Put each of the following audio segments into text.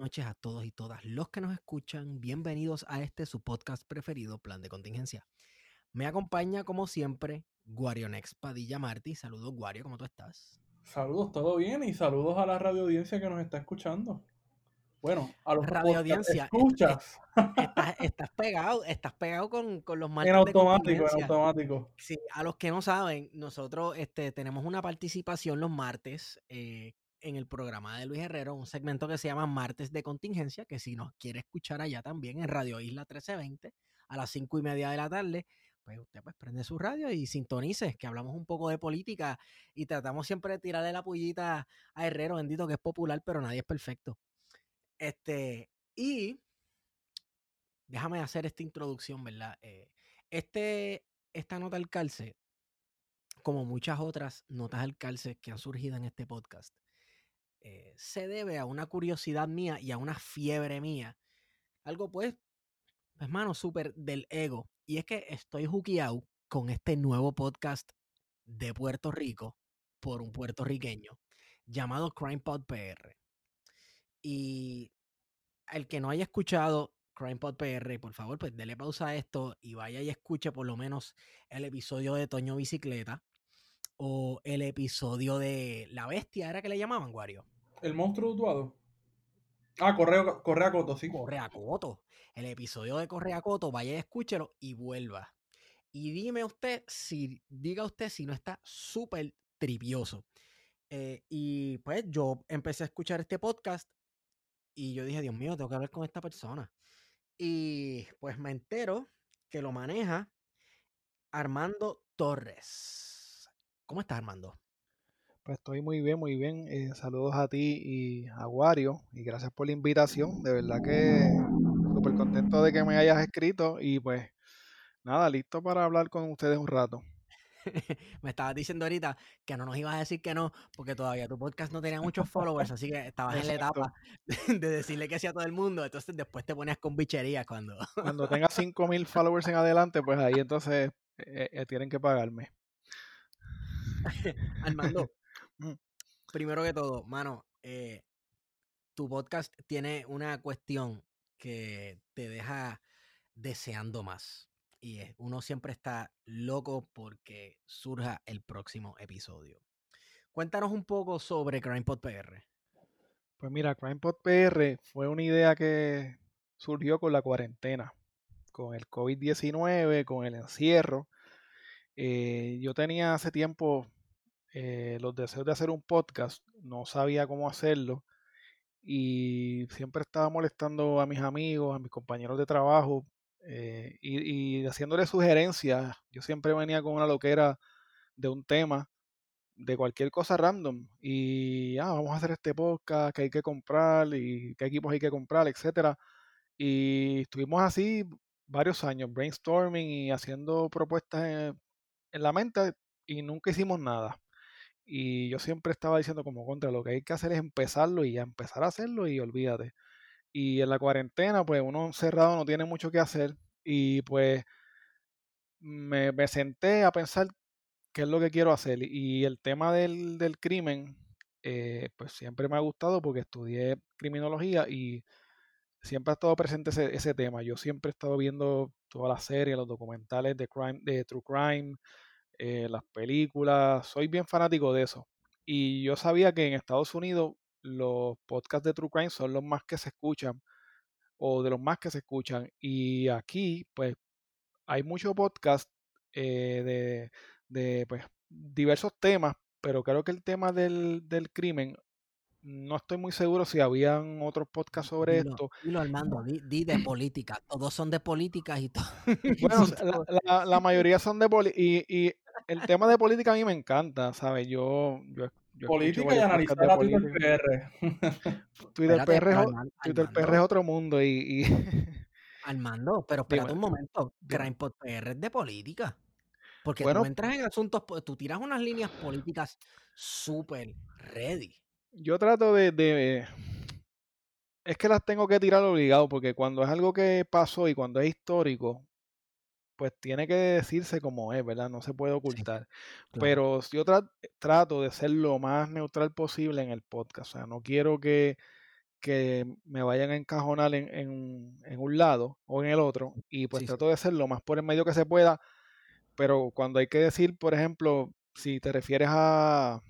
noches a todos y todas los que nos escuchan. Bienvenidos a este su podcast preferido, Plan de Contingencia. Me acompaña, como siempre, Guarionex Padilla Martí. Saludos, Guario, ¿cómo tú estás? Saludos, todo bien y saludos a la radio audiencia que nos está escuchando. Bueno, a los Radio audiencia, escuchas Estás, estás pegado, estás pegado con, con los martes en de automático, en automático. Sí, a los que no saben, nosotros este, tenemos una participación los martes eh, en el programa de Luis Herrero, un segmento que se llama Martes de Contingencia, que si nos quiere escuchar allá también en Radio Isla 1320 a las cinco y media de la tarde, pues usted pues prende su radio y sintonice, que hablamos un poco de política y tratamos siempre de tirarle la pullita a Herrero, bendito que es popular, pero nadie es perfecto. Este, y déjame hacer esta introducción, ¿verdad? Eh, este, esta nota al calce, como muchas otras notas al calce que han surgido en este podcast, eh, se debe a una curiosidad mía y a una fiebre mía. Algo, pues, hermano, súper del ego. Y es que estoy juqueado con este nuevo podcast de Puerto Rico por un puertorriqueño llamado Crime Pod PR. Y el que no haya escuchado Crime Pod PR, por favor, pues dele pausa a esto y vaya y escuche por lo menos el episodio de Toño Bicicleta o el episodio de La Bestia, ¿era que le llamaban, Wario? El monstruo dutuado. Ah, Correa, Correa Coto, sí. Correa Coto. El episodio de Correa Coto, vaya y escúchelo y vuelva. Y dime usted si, diga usted si no está súper tripioso. Eh, y pues yo empecé a escuchar este podcast y yo dije, Dios mío, tengo que hablar con esta persona. Y pues me entero que lo maneja Armando Torres. ¿Cómo estás, Armando? Pues estoy muy bien, muy bien. Eh, saludos a ti y a Wario y gracias por la invitación. De verdad que súper contento de que me hayas escrito y pues nada, listo para hablar con ustedes un rato. me estabas diciendo ahorita que no nos ibas a decir que no, porque todavía tu podcast no tenía muchos followers, así que estabas en la etapa de decirle que sí a todo el mundo, entonces después te ponías con bicherías cuando... Cuando tenga 5000 followers en adelante, pues ahí entonces eh, eh, tienen que pagarme. Armando, Mm. primero que todo, mano, eh, tu podcast tiene una cuestión que te deja deseando más. Y es, uno siempre está loco porque surja el próximo episodio. Cuéntanos un poco sobre CrimePod PR. Pues mira, CrimePod PR fue una idea que surgió con la cuarentena, con el COVID-19, con el encierro. Eh, yo tenía hace tiempo eh, los deseos de hacer un podcast, no sabía cómo hacerlo y siempre estaba molestando a mis amigos, a mis compañeros de trabajo eh, y, y haciéndole sugerencias. Yo siempre venía con una loquera de un tema de cualquier cosa random y ah, vamos a hacer este podcast que hay que comprar y qué equipos hay que comprar, etcétera. Y estuvimos así varios años brainstorming y haciendo propuestas en, la mente y nunca hicimos nada. Y yo siempre estaba diciendo como contra, lo que hay que hacer es empezarlo y ya empezar a hacerlo y olvídate. Y en la cuarentena, pues uno encerrado no tiene mucho que hacer y pues me, me senté a pensar qué es lo que quiero hacer. Y el tema del, del crimen, eh, pues siempre me ha gustado porque estudié criminología y siempre ha estado presente ese, ese tema. Yo siempre he estado viendo todas las series, los documentales de crime, de true crime, eh, las películas. Soy bien fanático de eso. Y yo sabía que en Estados Unidos los podcasts de true crime son los más que se escuchan o de los más que se escuchan. Y aquí, pues, hay muchos podcasts eh, de, de, pues, diversos temas, pero creo que el tema del, del crimen no estoy muy seguro si habían otros podcasts sobre Dilo, esto. dilo, Armando, di, di de política. Todos son de política y todo. Bueno, la, todos- la- la mayoría son de política y, y el tema de política a mí me encanta, ¿sabes? Yo, yo, yo escucho Política y analizar a de Twitter. PR. Twitter Espérate, PR, es pero o- Arman- Twitter PR es Armando, otro mundo y, y Armando, pero espérate Dime, un momento. CrimePod PR es de política. Porque Bueno, tú entras en asuntos, tú tiras unas líneas políticas súper ready. Yo trato de, de- Es que las tengo que tirar obligado porque cuando es algo que pasó y cuando es histórico, pues tiene que decirse como es, ¿verdad? No se puede ocultar. Claro. Pero yo tra- trato de ser lo más neutral posible en el podcast. O sea, no quiero que, que me vayan a encajonar en, en- en un lado o en el otro. Y pues sí. trato de ser lo más por el medio que se pueda. Pero cuando hay que decir, por ejemplo, si te refieres a,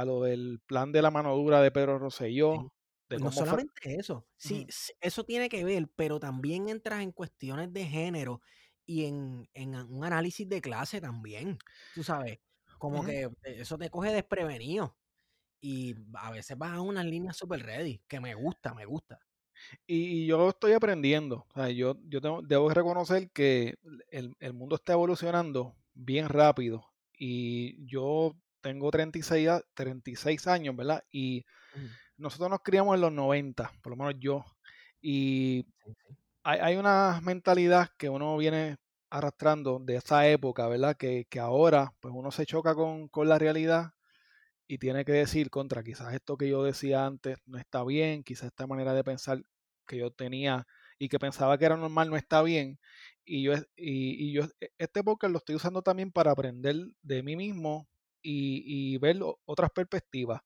a lo del plan de la mano dura de Pedro Rosselló, de no fue- solamente eso, sí, eso tiene que ver, pero también entras en cuestiones de género y en, en un análisis de clase también, tú sabes, como que eso te coge desprevenido y a veces vas a unas líneas super ready, que me gusta, me gusta. Y, y yo estoy aprendiendo. O sea, yo, yo tengo- debo reconocer que el, el mundo está evolucionando bien rápido. Y yo tengo 36, a- 36 años, ¿verdad? Y nosotros nos criamos en los 90, por lo menos yo. Y hay, hay una mentalidad que uno viene arrastrando de esa época, ¿verdad? Que, que ahora, pues uno se choca con, con la realidad y tiene que decir contra, quizás esto que yo decía antes no está bien, quizás esta manera de pensar que yo tenía y que pensaba que era normal no está bien. Y yo, y, y yo e- este podcast lo estoy usando también para aprender de mí mismo y, y ver otras perspectivas.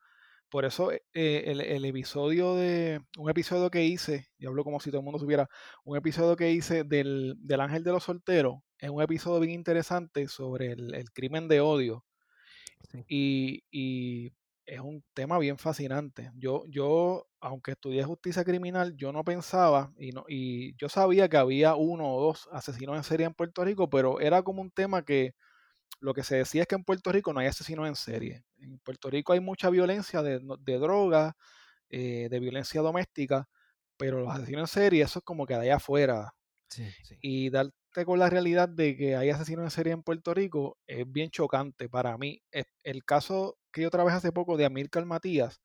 Por eso eh, el, el episodio de, un episodio que hice, y hablo como si todo el mundo supiera, un episodio que hice del, del Ángel de los Solteros, es un episodio bien interesante sobre el, el crimen de odio Sí. y, y es un tema bien fascinante. Yo, yo, aunque estudié justicia criminal, yo no pensaba y, no, y yo sabía que había uno o dos asesinos en serie en Puerto Rico, pero era como un tema que lo que se decía es que en Puerto Rico no hay asesinos en serie. En Puerto Rico hay mucha violencia de, de drogas, eh, de violencia doméstica, pero los asesinos en serie, eso es como que de allá afuera. Sí, sí. Y darte con la realidad de que hay asesinos en serie en Puerto Rico es bien chocante para mí. Es- El caso que yo trabajé hace poco de Amílcar Matías,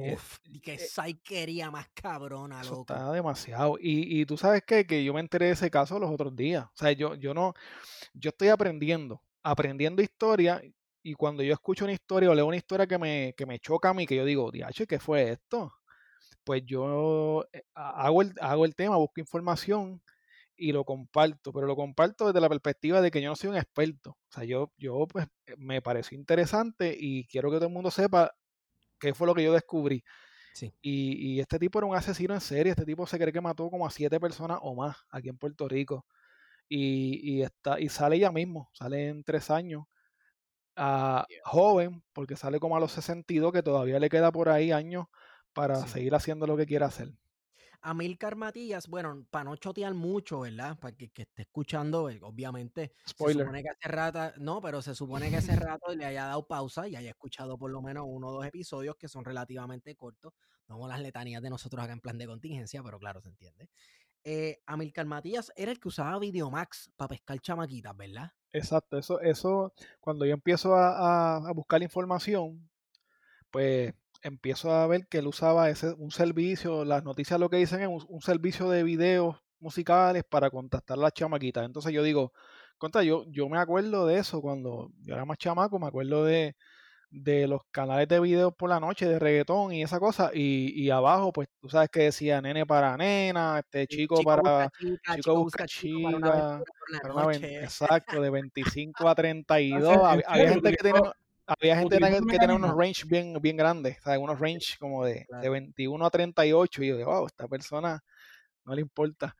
eh, Uf, y qué eh, saiquería más cabrona, eso loco. está demasiado. Y, y tú sabes qué, que yo me enteré de ese caso los otros días. O sea, yo, yo no, yo estoy aprendiendo, aprendiendo historia. Y cuando yo escucho una historia o leo una historia que me, que me choca a mí, que yo digo, diache, ¿qué fue esto? Pues yo eh, ha- hago el, hago el tema, busco información y lo comparto, pero lo comparto desde la perspectiva de que yo no soy un experto. O sea, yo, yo pues eh, me pareció interesante y quiero que todo el mundo sepa qué fue lo que yo descubrí. Sí. Y, y este tipo era un asesino en serie, este tipo se cree que mató como a siete personas o más aquí en Puerto Rico. Y, y, está, y sale ya mismo, sale en tres años. Ah, joven, porque sale como a los 62, que todavía le queda por ahí años para Sí. seguir haciendo lo que quiera hacer. Amílcar Matías, bueno, para no chotear mucho, ¿verdad? Para que, que esté escuchando, eh, obviamente, se Spoiler. supone que hace rato, no, pero se supone que hace rato le haya dado pausa y haya escuchado por lo menos uno o dos episodios que son relativamente cortos, no como las letanías de nosotros acá en plan de contingencia, pero claro, se entiende. Eh, Amílcar Matías era el que usaba Videomax para pescar chamaquitas, ¿verdad? Exacto, eso, eso, cuando yo empiezo a, buscar información, pues empiezo a ver que él usaba ese, un servicio, las noticias lo que dicen es un, un servicio de videos musicales para contactar a las chamaquitas. Entonces yo digo, contra, yo, yo me acuerdo de eso cuando yo era más chamaco, me acuerdo de, de los canales de videos por la noche de reggaetón y esa cosa, y, y abajo, pues tú sabes que decía nene para nena, este chico busca para chica, chico busca chica, para una exacto, de 25 a 32. ¿en Había, había gente que tenía, había gente que, tenía unos range bien, bien grandes, ¿sabes? Unos range como de, de Claro. 21 a 38. Y yo digo, wow, esta persona no le importa.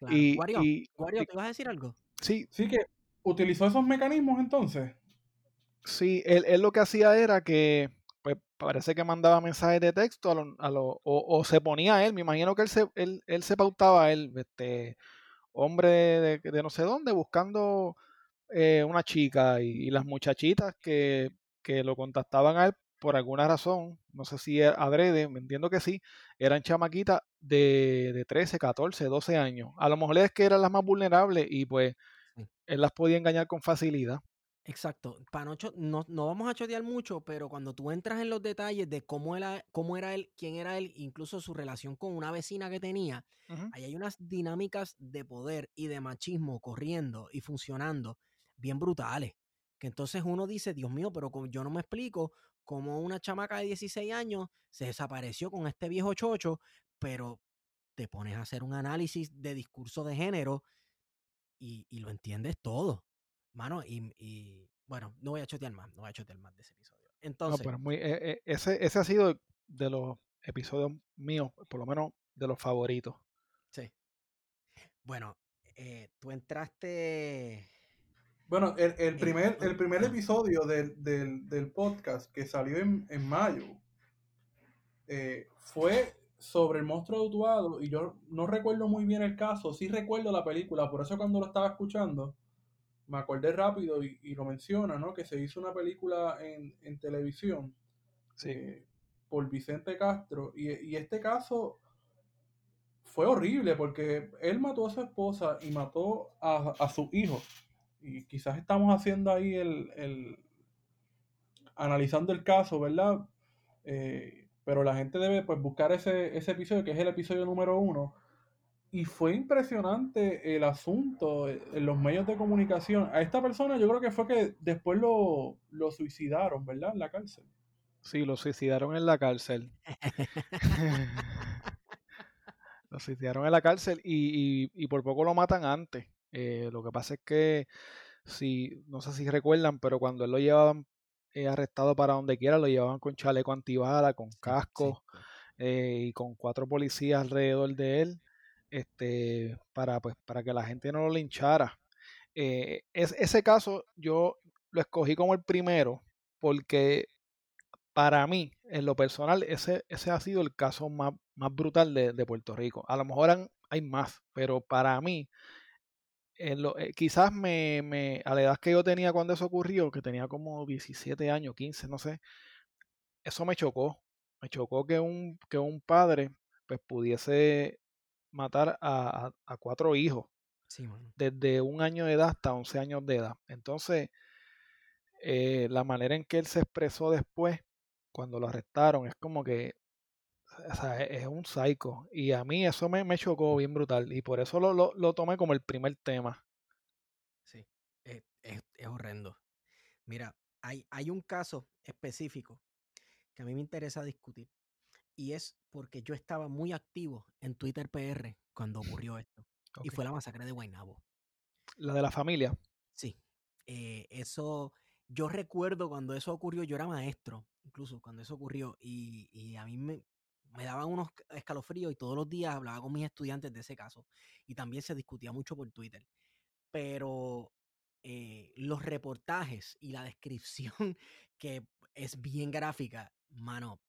Claro. Y, Wario, y- Wario, ¿te ibas a decir algo? sí, Sí que utilizó esos mecanismos entonces. Sí, él, él lo que hacía era que, pues parece que mandaba mensajes de texto a lo- a lo- o, o se ponía a él, me imagino que él se, él, él se pautaba a él, este hombre de, de no sé dónde, buscando eh, una chica y, y las muchachitas que, que lo contactaban a él, por alguna razón, no sé si adrede, me entiendo que sí, eran chamaquitas de, de 13, 14, 12 años. A lo mejor es que eran las más vulnerables y pues él las podía engañar con facilidad. Exacto. Para no, no, vamos a chotear mucho, pero cuando tú entras en los detalles de cómo era, cómo era él, quién era él, incluso su relación con una vecina que tenía, ahí hay unas dinámicas de poder y de machismo corriendo y funcionando bien brutales. Que entonces uno dice, Dios mío, pero yo no me explico cómo una chamaca de 16 años se desapareció con este viejo chocho, pero te pones a hacer un análisis de discurso de género y, y lo entiendes todo. Mano, y, bueno, no voy a chotear más, no voy a chotear más de ese episodio. Entonces. No, muy, eh, eh, ese, ese ha sido de los episodios míos, por lo menos de los favoritos. Sí. Bueno, eh, tú entraste. Bueno, el, el primer, el primer episodio del, del, del podcast que salió en, en mayo fue sobre el monstruo autuado y yo no recuerdo muy bien el caso, sí recuerdo la película, por eso cuando lo estaba escuchando me acordé rápido y, lo menciona, ¿no? Que se hizo una película en, televisión eh, por Vicente Castro. Y, este caso fue horrible porque él mató a su esposa y mató a, su hijo. Y quizás estamos haciendo ahí el, analizando el caso, ¿verdad? Eh, pero la gente debe pues, buscar ese, ese episodio, que es el episodio número uno, y fue impresionante el asunto eh, en los medios de comunicación. A esta persona yo creo que fue que después lo, suicidaron, ¿verdad? En la cárcel. Sí, lo suicidaron en la cárcel. lo suicidaron en la cárcel y, por poco lo matan antes. Eh, lo que pasa es que, si, no sé si recuerdan, pero cuando él lo llevaban eh, arrestado para donde quiera, lo llevaban con chaleco antibala, con casco y con cuatro policías alrededor de él este, para, pues, para que la gente no lo linchara. Eh, es, ese caso yo lo escogí como el primero porque para mí, en lo personal, ese, ese ha sido el caso más, más brutal de, Puerto Rico. A lo mejor hay más, pero para mí, eh, quizás me, me, a la edad que yo tenía cuando eso ocurrió, que tenía como 17 años, 15, no sé, eso me chocó. Me chocó que un, que un padre pues pudiese matar a, cuatro hijos. desde un año de edad hasta 11 años de edad. Entonces, eh, la manera en que él se expresó después, cuando lo arrestaron, es como que e, es un psycho. Y a mí eso me, me chocó bien brutal. Y por eso lo, lo, tomé como el primer tema. Sí, es, es, horrendo. Mira, hay, hay un caso específico que a mí me interesa discutir y es porque yo estaba muy activo en Twitter PR cuando ocurrió esto. Y fue la masacre de Guaynabo. La de la familia. Sí. Eh, eso, yo recuerdo cuando eso ocurrió, yo era maestro, incluso cuando eso ocurrió, y, a mí me, me daban unos escalofríos y todos los días hablaba con mis estudiantes de ese caso. Y también se discutía mucho por Twitter. Pero eh, los reportajes y la descripción, que es bien gráfica, mano,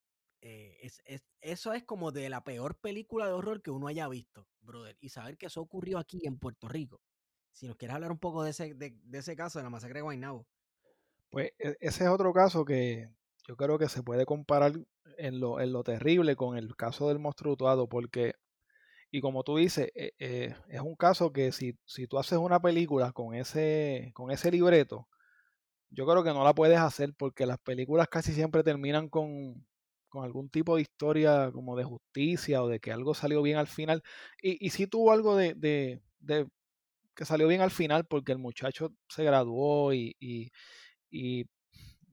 eh, es, eso es como de la peor película de horror que uno haya visto, brother. Y saber que eso ocurrió aquí en Puerto Rico. Si nos quieres hablar un poco de ese, de, ese caso de la masacre de Guaynabo. Pues e, ese es otro caso que yo creo que se puede comparar en lo, en lo terrible con el caso del monstruo porque, y como tú dices, eh, eh, es un caso que si, si tú haces una película con ese, con ese libreto, yo creo que no la puedes hacer porque las películas casi siempre terminan con, con algún tipo de historia como de justicia o de que algo salió bien al final. Y, y sí tuvo algo de, de, que salió bien al final porque el muchacho se graduó y, y,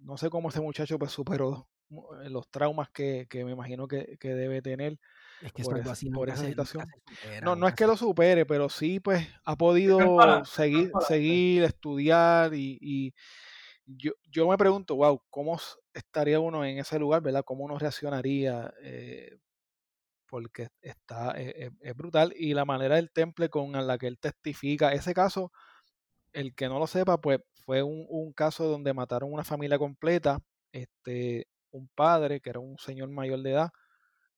no sé cómo ese muchacho pues superó eh, los traumas que, que me imagino que, que, debe tener es que por, esa, situación. no, no es que lo supere, pero sí pues ha podido seguir, seguir, estudiar y, yo, yo me pregunto, wow, ¿cómo estaría uno en ese lugar, verdad? ¿Cómo uno reaccionaría? Eh, porque está, e, e, es, brutal. Y la manera del temple con la que él testifica, ese caso, el que no lo sepa, pues fue un, caso donde mataron una familia completa, este, un padre, que era un señor mayor de edad,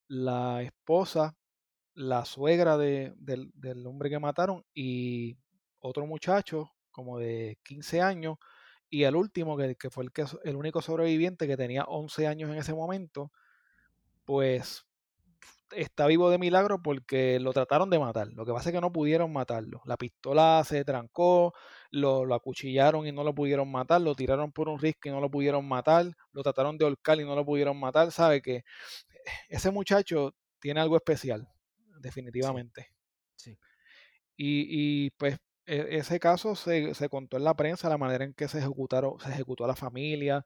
la esposa, la suegra de, del, del hombre que mataron y otro muchacho como de 15 años y el último, que, que fue el, que, el único sobreviviente que tenía 11 años en ese momento, pues está vivo de milagro porque lo trataron de matar. Lo que pasa es que no pudieron matarlo. La pistola se trancó, lo, lo, acuchillaron y no lo pudieron matar, lo tiraron por un risco y no lo pudieron matar, lo trataron de holcar y no lo pudieron matar. Sabe que ese muchacho tiene algo especial, definitivamente. Sí. Y, y, pues ese caso se, se, contó en la prensa, la manera en que se ejecutaron, se ejecutó a la familia,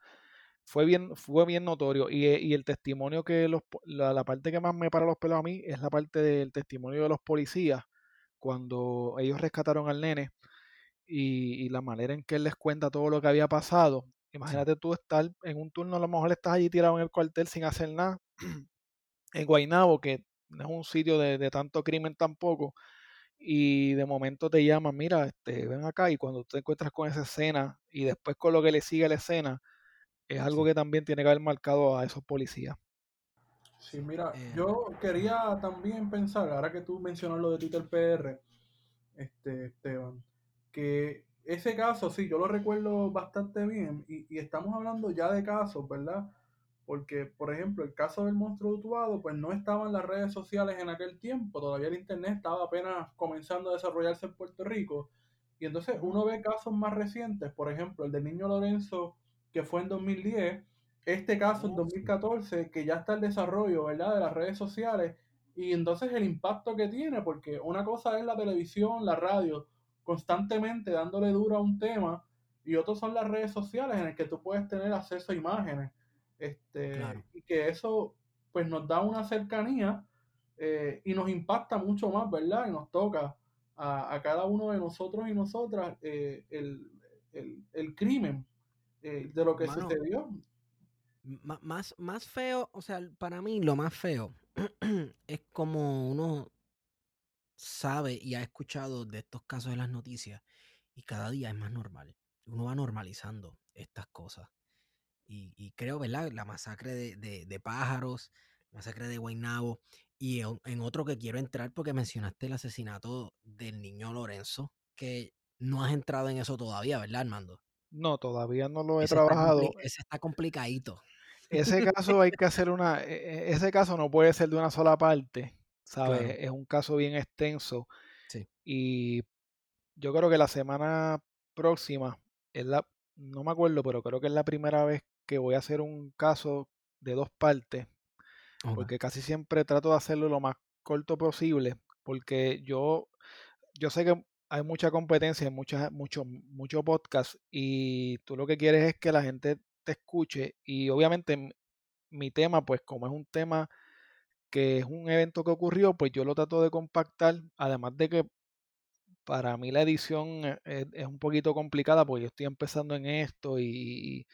fue bien, fue bien notorio. Y, y el testimonio que los, la, la, parte que más me para los pelos a mí es la parte del testimonio de los policías cuando ellos rescataron al nene y, y la manera en que él les cuenta todo lo que había pasado. Imagínate tú estar en un turno, a lo mejor estás allí tirado en el cuartel sin hacer nada, en Guaynabo, que no es un sitio de, de tanto crimen tampoco, y de momento te llaman, mira, este, ven acá y cuando te encuentras con esa escena y después con lo que le sigue la escena, es algo que también tiene que haber marcado a esos policías. Sí, mira, eh, yo quería también pensar, ahora que tú mencionas lo de Twitter PR, este, Esteban, que ese caso, sí, yo lo recuerdo bastante bien y, y estamos hablando ya de casos, ¿verdad? Porque, por ejemplo, el caso del monstruo Utuado, pues no estaba en las redes sociales en aquel tiempo, todavía el Internet estaba apenas comenzando a desarrollarse en Puerto Rico, y entonces uno ve casos más recientes, por ejemplo, el del niño Lorenzo, que fue en 2010, este caso en 2014, que ya está el desarrollo, ¿verdad?, de las redes sociales, y entonces el impacto que tiene, porque una cosa es la televisión, la radio, constantemente dándole duro a un tema, y otro son las redes sociales en el que tú puedes tener acceso a imágenes. Este, Claro. Y que eso pues nos da una cercanía eh, y nos impacta mucho más, ¿verdad? Y nos toca a, a cada uno de nosotros y nosotras eh, el, el, el, crimen eh, de lo que Mano, sucedió. más, más feo, o sea, para mí lo más feo es como uno sabe y ha escuchado de estos casos en las noticias y cada día es más normal. Uno va normalizando estas cosas. Y, y creo, ¿verdad? La masacre de, de, de pájaros, la masacre de Guaynabo y en, en otro que quiero entrar porque mencionaste el asesinato del niño Lorenzo, que no has entrado en eso todavía, ¿verdad, Armando? No, todavía no lo he Ese trabajado. ese está complicadito. Ese caso hay que hacer una, e- e- ese caso no puede ser de una sola parte, ¿sabes? Claro. Es un caso bien extenso Sí. y yo creo que la semana próxima es la, no me acuerdo, pero creo que es la primera vez que voy a hacer un caso de dos partes, porque casi siempre trato de hacerlo lo más corto posible, porque yo, yo sé que hay mucha competencia, hay mucha, mucho, mucho podcast y tú lo que quieres es que la gente te escuche y obviamente mi tema, pues como es un tema que es un evento que ocurrió, pues yo lo trato de compactar, además de que para mí la edición e- es, es un poquito complicada porque yo estoy empezando en esto y,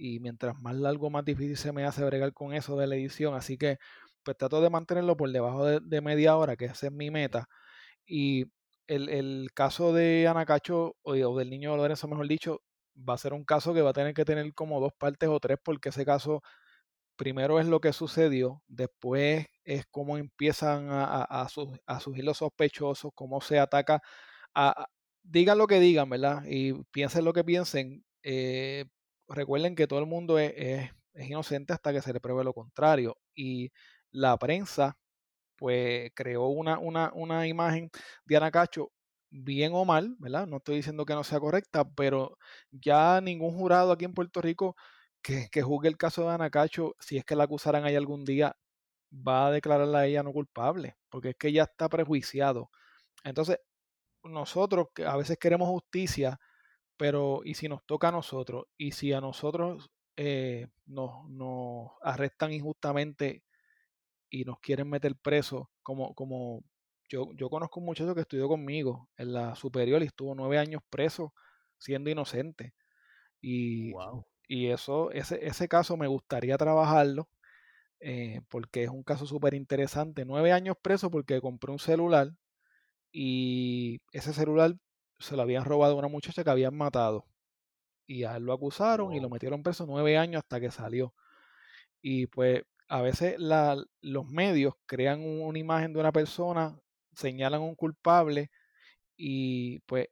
y mientras más largo, más difícil se me hace bregar con eso de la edición, así que pues trato de mantenerlo por debajo de, media hora, que esa es mi meta. Y el, el caso de Anacacho o, del niño Lorenzo, mejor dicho, va a ser un caso que va a tener que tener como dos partes o tres, porque ese caso primero es lo que sucedió, después es cómo empiezan a, a, a, su- surgir los sospechosos, cómo se ataca a, a- digan lo que digan, ¿verdad? Y piensen lo que piensen. eh, recuerden que todo el mundo es, es- es inocente hasta que se le pruebe lo contrario. Y la prensa, pues, creó una, una, una imagen de Anacacho bien o mal, ¿verdad? No estoy diciendo que no sea correcta, pero ya ningún jurado aquí en Puerto Rico que, que juzgue el caso de Anacacho, si es que la acusaran ahí algún día, va a declararla a ella no culpable, porque es que ya está prejuiciado. Entonces, nosotros que a veces queremos justicia, pero ¿y si nos toca a nosotros? ¿Y si a nosotros eh, nos, nos arrestan injustamente y nos quieren meter presos? Como, como yo, yo conozco un muchacho que estudió conmigo en la superior y estuvo nueve años preso siendo inocente. Y, Wow. y eso, ese, ese caso me gustaría trabajarlo eh, porque es un caso súper interesante. Nueve años preso porque compré un celular y ese celular se lo habían robado a una muchacha que habían matado. Y a él lo acusaron y lo metieron preso nueve años hasta que salió. Y pues a veces la, los medios crean un- una imagen de una persona, señalan un culpable y pues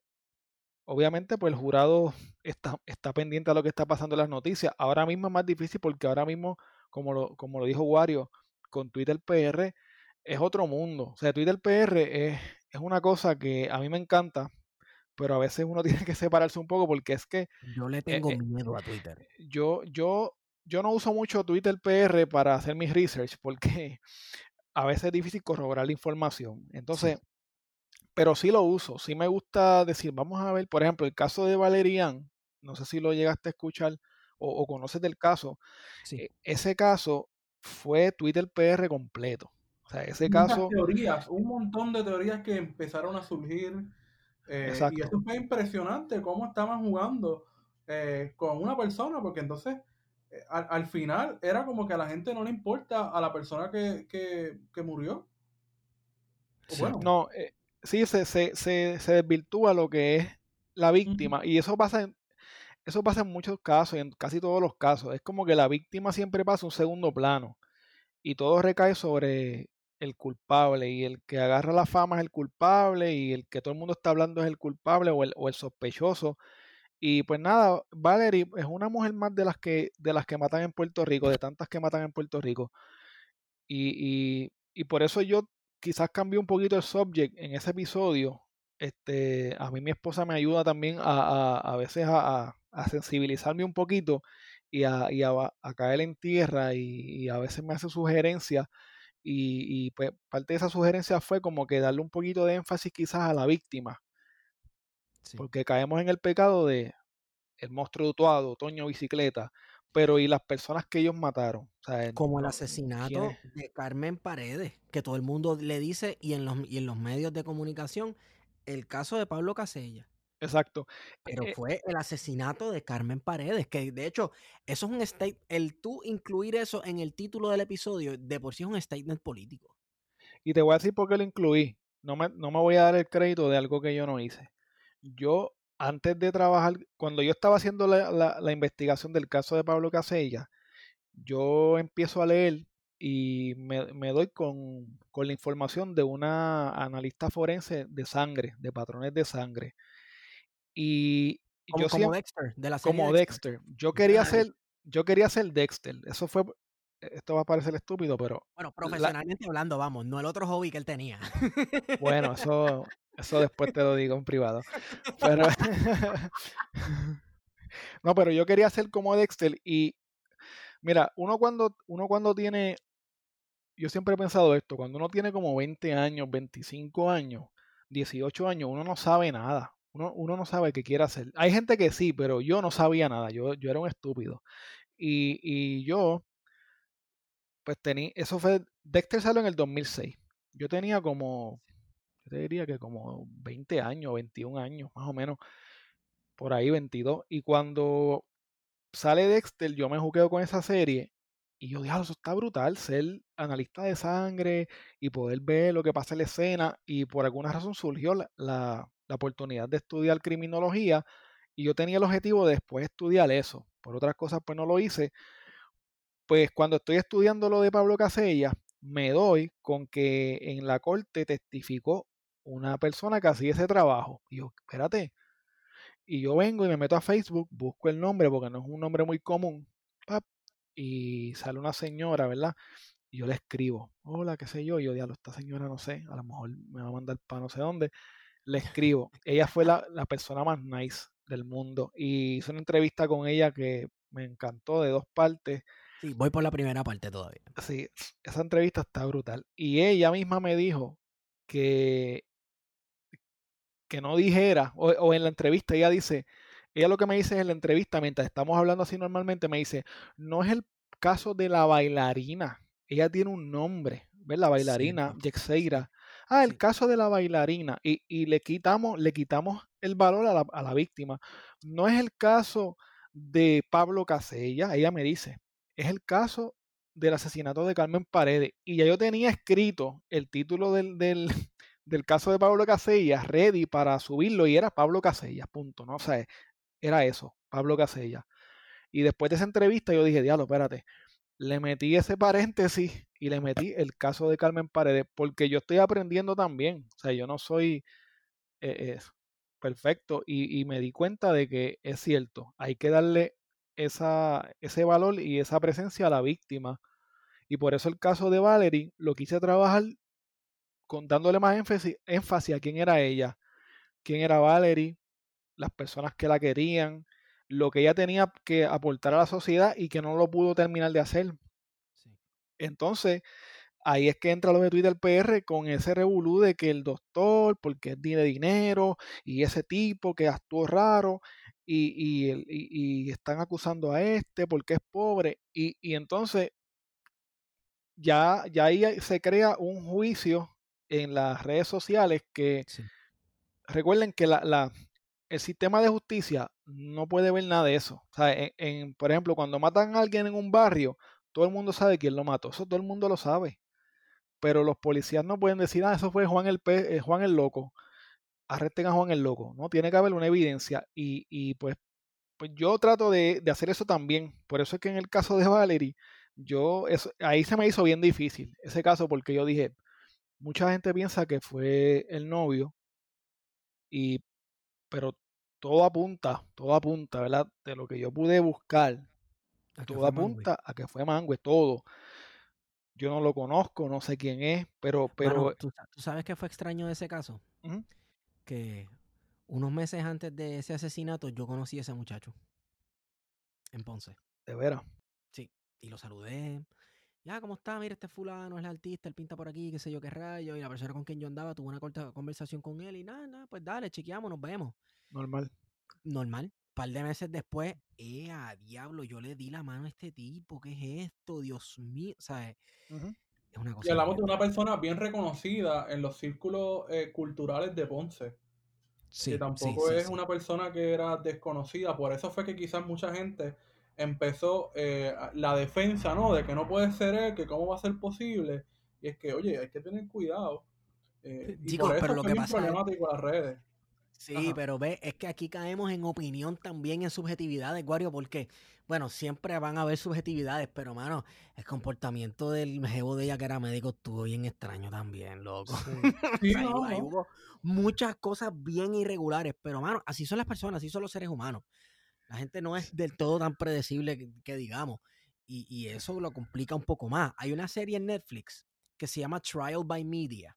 obviamente, pues el jurado está, está pendiente a lo que está pasando en las noticias. Ahora mismo es más difícil porque ahora mismo, como lo, como lo dijo Wario, con Twitter PR es otro mundo. O sea, Twitter PR es, es una cosa que a mí me encanta, pero a veces uno tiene que separarse un poco porque es que... Yo le tengo miedo a Twitter. Yo, yo, yo no uso mucho Twitter PR para hacer mis research porque a veces es difícil corroborar la información. Entonces, pero sí lo uso. Sí me gusta decir, vamos a ver, por ejemplo, el caso de Valerian, no sé si lo llegaste a escuchar o, conoces del caso. E, ese caso fue Twitter PR completo. O sea, ese caso. teorías, un montón de teorías que empezaron a surgir. Eh, y eso fue impresionante cómo estaban jugando eh, con una persona, porque entonces eh, al, final era como que a la gente no le importa a la persona que, que, murió. Bueno. No, sí, se, se, se, se, desvirtúa lo que es la víctima. Y eso pasa en, eso pasa en muchos casos, en casi todos los casos. Es como que la víctima siempre pasa un segundo plano. Y todo recae sobre el culpable. Y el que agarra la fama es el culpable. Y el que todo el mundo está hablando es el culpable o el, o el sospechoso. Y pues nada, Valerie es una mujer más de las que, de las que matan en Puerto Rico, de tantas que matan en Puerto Rico. Y, y, por eso yo quizás cambié un poquito el subject en ese episodio. Este, a mí mi esposa me ayuda también a, a, veces a, a, sensibilizarme un poquito y a, y a, caer en tierra y, a veces me hace sugerencias y, y, pues parte de esa sugerencia fue como que darle un poquito de énfasis quizás a la víctima porque caemos en el pecado de el monstruo dutuado, Toño Bicicleta, pero y las personas que ellos mataron. Como el asesinato de Carmen Paredes, que todo el mundo le dice, y en los, y en los medios de comunicación, el caso de Pablo Casella. Exacto. Pero eh, fue el asesinato de Carmen Paredes, que de hecho, eso es un state, el tú incluir eso en el título del episodio, de por sí es un statement político. Y te voy a decir por qué lo incluí. No me, no me voy a dar el crédito de algo que yo no hice yo antes de trabajar, cuando yo estaba haciendo la, investigación del caso de Pablo Casella, yo empiezo a leer y me, doy con, la información de una analista forense de sangre, de patrones de sangre. Y como, yo como Dexter, de la Como Dexter. Yo quería ser, yo quería ser Dexter. Eso fue esto va a parecer estúpido, pero. Bueno, profesionalmente hablando, vamos, no el otro hobby que él tenía. Bueno, eso, eso después te lo digo en privado. Pero. no, pero yo quería ser como Dexter y. Mira, uno cuando, uno cuando tiene. Yo siempre he pensado esto, cuando uno tiene como 20 años, 25 años, 18 años, uno no sabe nada. Uno, no sabe qué quiere hacer. Hay gente que sí, pero yo no sabía nada. Yo, yo era un estúpido. Y, y yo pues tenía, eso fue, Dexter salió en el 2006. Yo tenía como, yo te diría que como 20 años, 21 años, más o menos, por ahí 22. Y cuando sale Dexter, yo me juqueo con esa serie y yo dije, eso está brutal, ser analista de sangre y poder ver lo que pasa en la escena. Y por alguna razón surgió la, la oportunidad de estudiar criminología y yo tenía el objetivo de después estudiar eso. Por otras cosas, pues no lo hice pues cuando estoy estudiando lo de Pablo Casella, me doy con que en la corte testificó una persona que hacía ese trabajo. Y yo, espérate. Y yo vengo y me meto a Facebook, busco el nombre porque no es un nombre muy común. y sale una señora, ¿verdad? Y yo le escribo, hola, qué sé yo. Y yo, diablo, esta señora no sé, a lo mejor me va a mandar para no sé dónde. Le escribo. Ella fue la, la persona más nice del mundo. Y hice una entrevista con ella que me encantó de dos partes Sí, voy por la primera parte todavía. Sí, esa entrevista está brutal. Y ella misma me dijo que, que no dijera, o, en la entrevista ella dice, ella lo que me dice en la entrevista, mientras estamos hablando así normalmente, me dice, no es el caso de la bailarina, ella tiene un nombre, ¿ves? La bailarina, sí. Ah, el caso de la bailarina. Y, y, le quitamos, le quitamos el valor a la, a la víctima. No es el caso de Pablo Casella, ella me dice, es el caso del asesinato de Carmen Paredes. Y ya yo tenía escrito el título del, del, caso de Pablo Casellas, ready para subirlo, y era Pablo Casellas, punto. ¿no? O sea, era eso, Pablo Casellas. Y después de esa entrevista yo dije, diablo, espérate, le metí ese paréntesis y le metí el caso de Carmen Paredes, porque yo estoy aprendiendo también. O sea, yo no soy... Eh, perfecto. Y, me di cuenta de que es cierto, hay que darle esa, ese valor y esa presencia a la víctima. Y por eso el caso de Valerie lo quise trabajar con, dándole más énfasis, énfasis a quién era ella, quién era Valerie, las personas que la querían, lo que ella tenía que aportar a la sociedad y que no lo pudo terminar de hacer. Entonces, ahí es que entra lo de Twitter PR con ese revolú de que el doctor, porque de dinero, y ese tipo que actuó raro, y, y, están acusando a este porque es pobre, y, entonces ya, ya ahí se crea un juicio en las redes sociales que recuerden que la, la, el sistema de justicia no puede ver nada de eso. O sea, en, por ejemplo, cuando matan a alguien en un barrio, todo el mundo sabe quién lo mató. Eso todo el mundo lo sabe. Pero los policías no pueden decir, ah, eso fue Juan el, eh, Juan el Loco. Arresten a Juan el Loco. No, tiene que haber una evidencia. Y, y pues, pues yo trato de, de, hacer eso también. Por eso es que en el caso de Valerie, yo, eso, ahí se me hizo bien difícil ese caso porque yo dije, mucha gente piensa que fue el novio. Y pero todo apunta, todo apunta, ¿verdad? De lo que yo pude buscar, todo apunta a que fue Mangue, todo. Yo no lo conozco, no sé quién es, pero... pero ¿tú, sabes qué fue extraño de ese caso? Que unos meses antes de ese asesinato yo conocí a ese muchacho. En Ponce. De veras. Sí, y lo saludé. Ya, ¿cómo está? Mira, este fulano es el artista, él pinta por aquí, qué sé yo qué rayo. Y la persona con quien yo andaba tuvo una corta conversación con él y nada, nada, pues dale, chequeamos, nos vemos. Normal. Normal. Un par de meses después, eh, a diablo, yo le di la mano a este tipo, ¿qué es esto? Dios mío, ¿sabes? Es una cosa. Y hablamos de una persona bien reconocida en los círculos eh, culturales de Ponce. Sí, que tampoco es una persona que era desconocida. Por eso fue que quizás mucha gente empezó eh, la defensa, ¿no? De que no puede ser él, que cómo va a ser posible. Y es que, oye, hay que tener cuidado. Eh, y por eso pero lo que pasa problemático las redes. Sí, pero ve, es que aquí caemos en opinión también, en subjetividades, Guario, porque, bueno, siempre van a haber subjetividades, pero, mano, el comportamiento del jevo de ella que era médico estuvo bien extraño también, loco. Sí. hubo muchas cosas bien irregulares, pero, mano, así son las personas, así son los seres humanos. La gente no es del todo tan predecible que, digamos. Y, eso lo complica un poco más. Hay una serie en Netflix que se llama Trial by Media.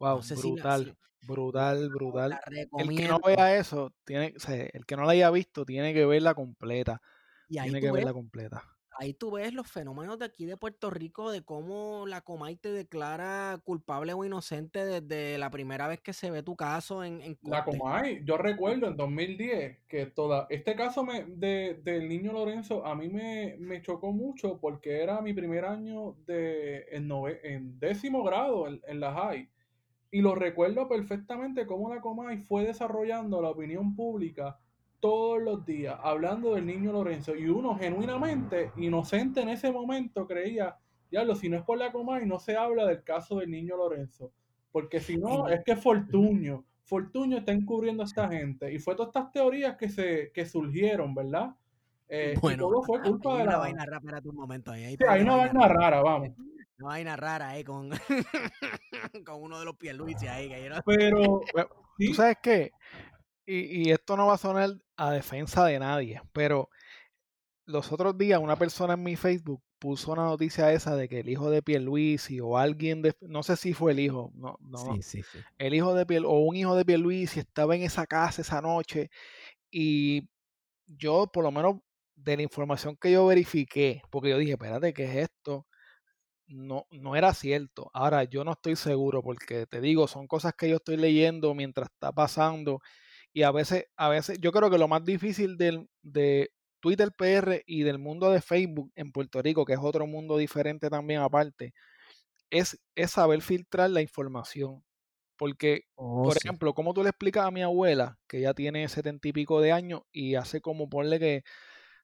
Wow, brutal, brutal, brutal. El que no vea eso, tiene, el que no la haya visto, tiene que verla completa. tiene que verla completa ahí tú ves los fenómenos de aquí de Puerto Rico, de cómo la Comay te declara culpable o inocente desde la primera vez que se ve tu caso en, en La Comay, yo recuerdo en 2010 que toda este caso me, de, del niño Lorenzo a mí me, me, chocó mucho porque era mi primer año de, en, en décimo grado en, en la high. Y lo recuerdo perfectamente cómo la Comay fue desarrollando la opinión pública todos los días hablando del niño Lorenzo y uno genuinamente inocente en ese momento creía, diablo, si no es por la coma y no se habla del caso del niño Lorenzo, porque si no es que Fortuño, Fortuño está encubriendo a esta gente y fue todas estas teorías que se que surgieron, ¿verdad? Eh, bueno, todo fue culpa de la vaina rara, un momento ahí. sí, hay una vaina rara, vamos. Una vaina rara ahí con, con uno de los Pierluisi ahí. Que Pero, ¿tú sabes qué? Y, y, esto no va a sonar a defensa de nadie, pero los otros días una persona en mi Facebook puso una noticia esa de que el hijo de Pierluisi o alguien de, no sé si fue el hijo, no, no, sí, sí, sí. el hijo de Piel o un hijo de Pierluisi estaba en esa casa esa noche y yo por lo menos de la información que yo verifiqué, porque yo dije, espérate, ¿qué es esto? No, no era cierto. Ahora, yo no estoy seguro porque te digo, son cosas que yo estoy leyendo mientras está pasando y a veces, a veces, yo creo que lo más difícil del, de Twitter PR y del mundo de Facebook en Puerto Rico, que es otro mundo diferente también aparte, es, es saber filtrar la información. Porque, oh, por ejemplo, como tú le explicas a mi abuela, que ya tiene setenta y pico de años y hace como ponle que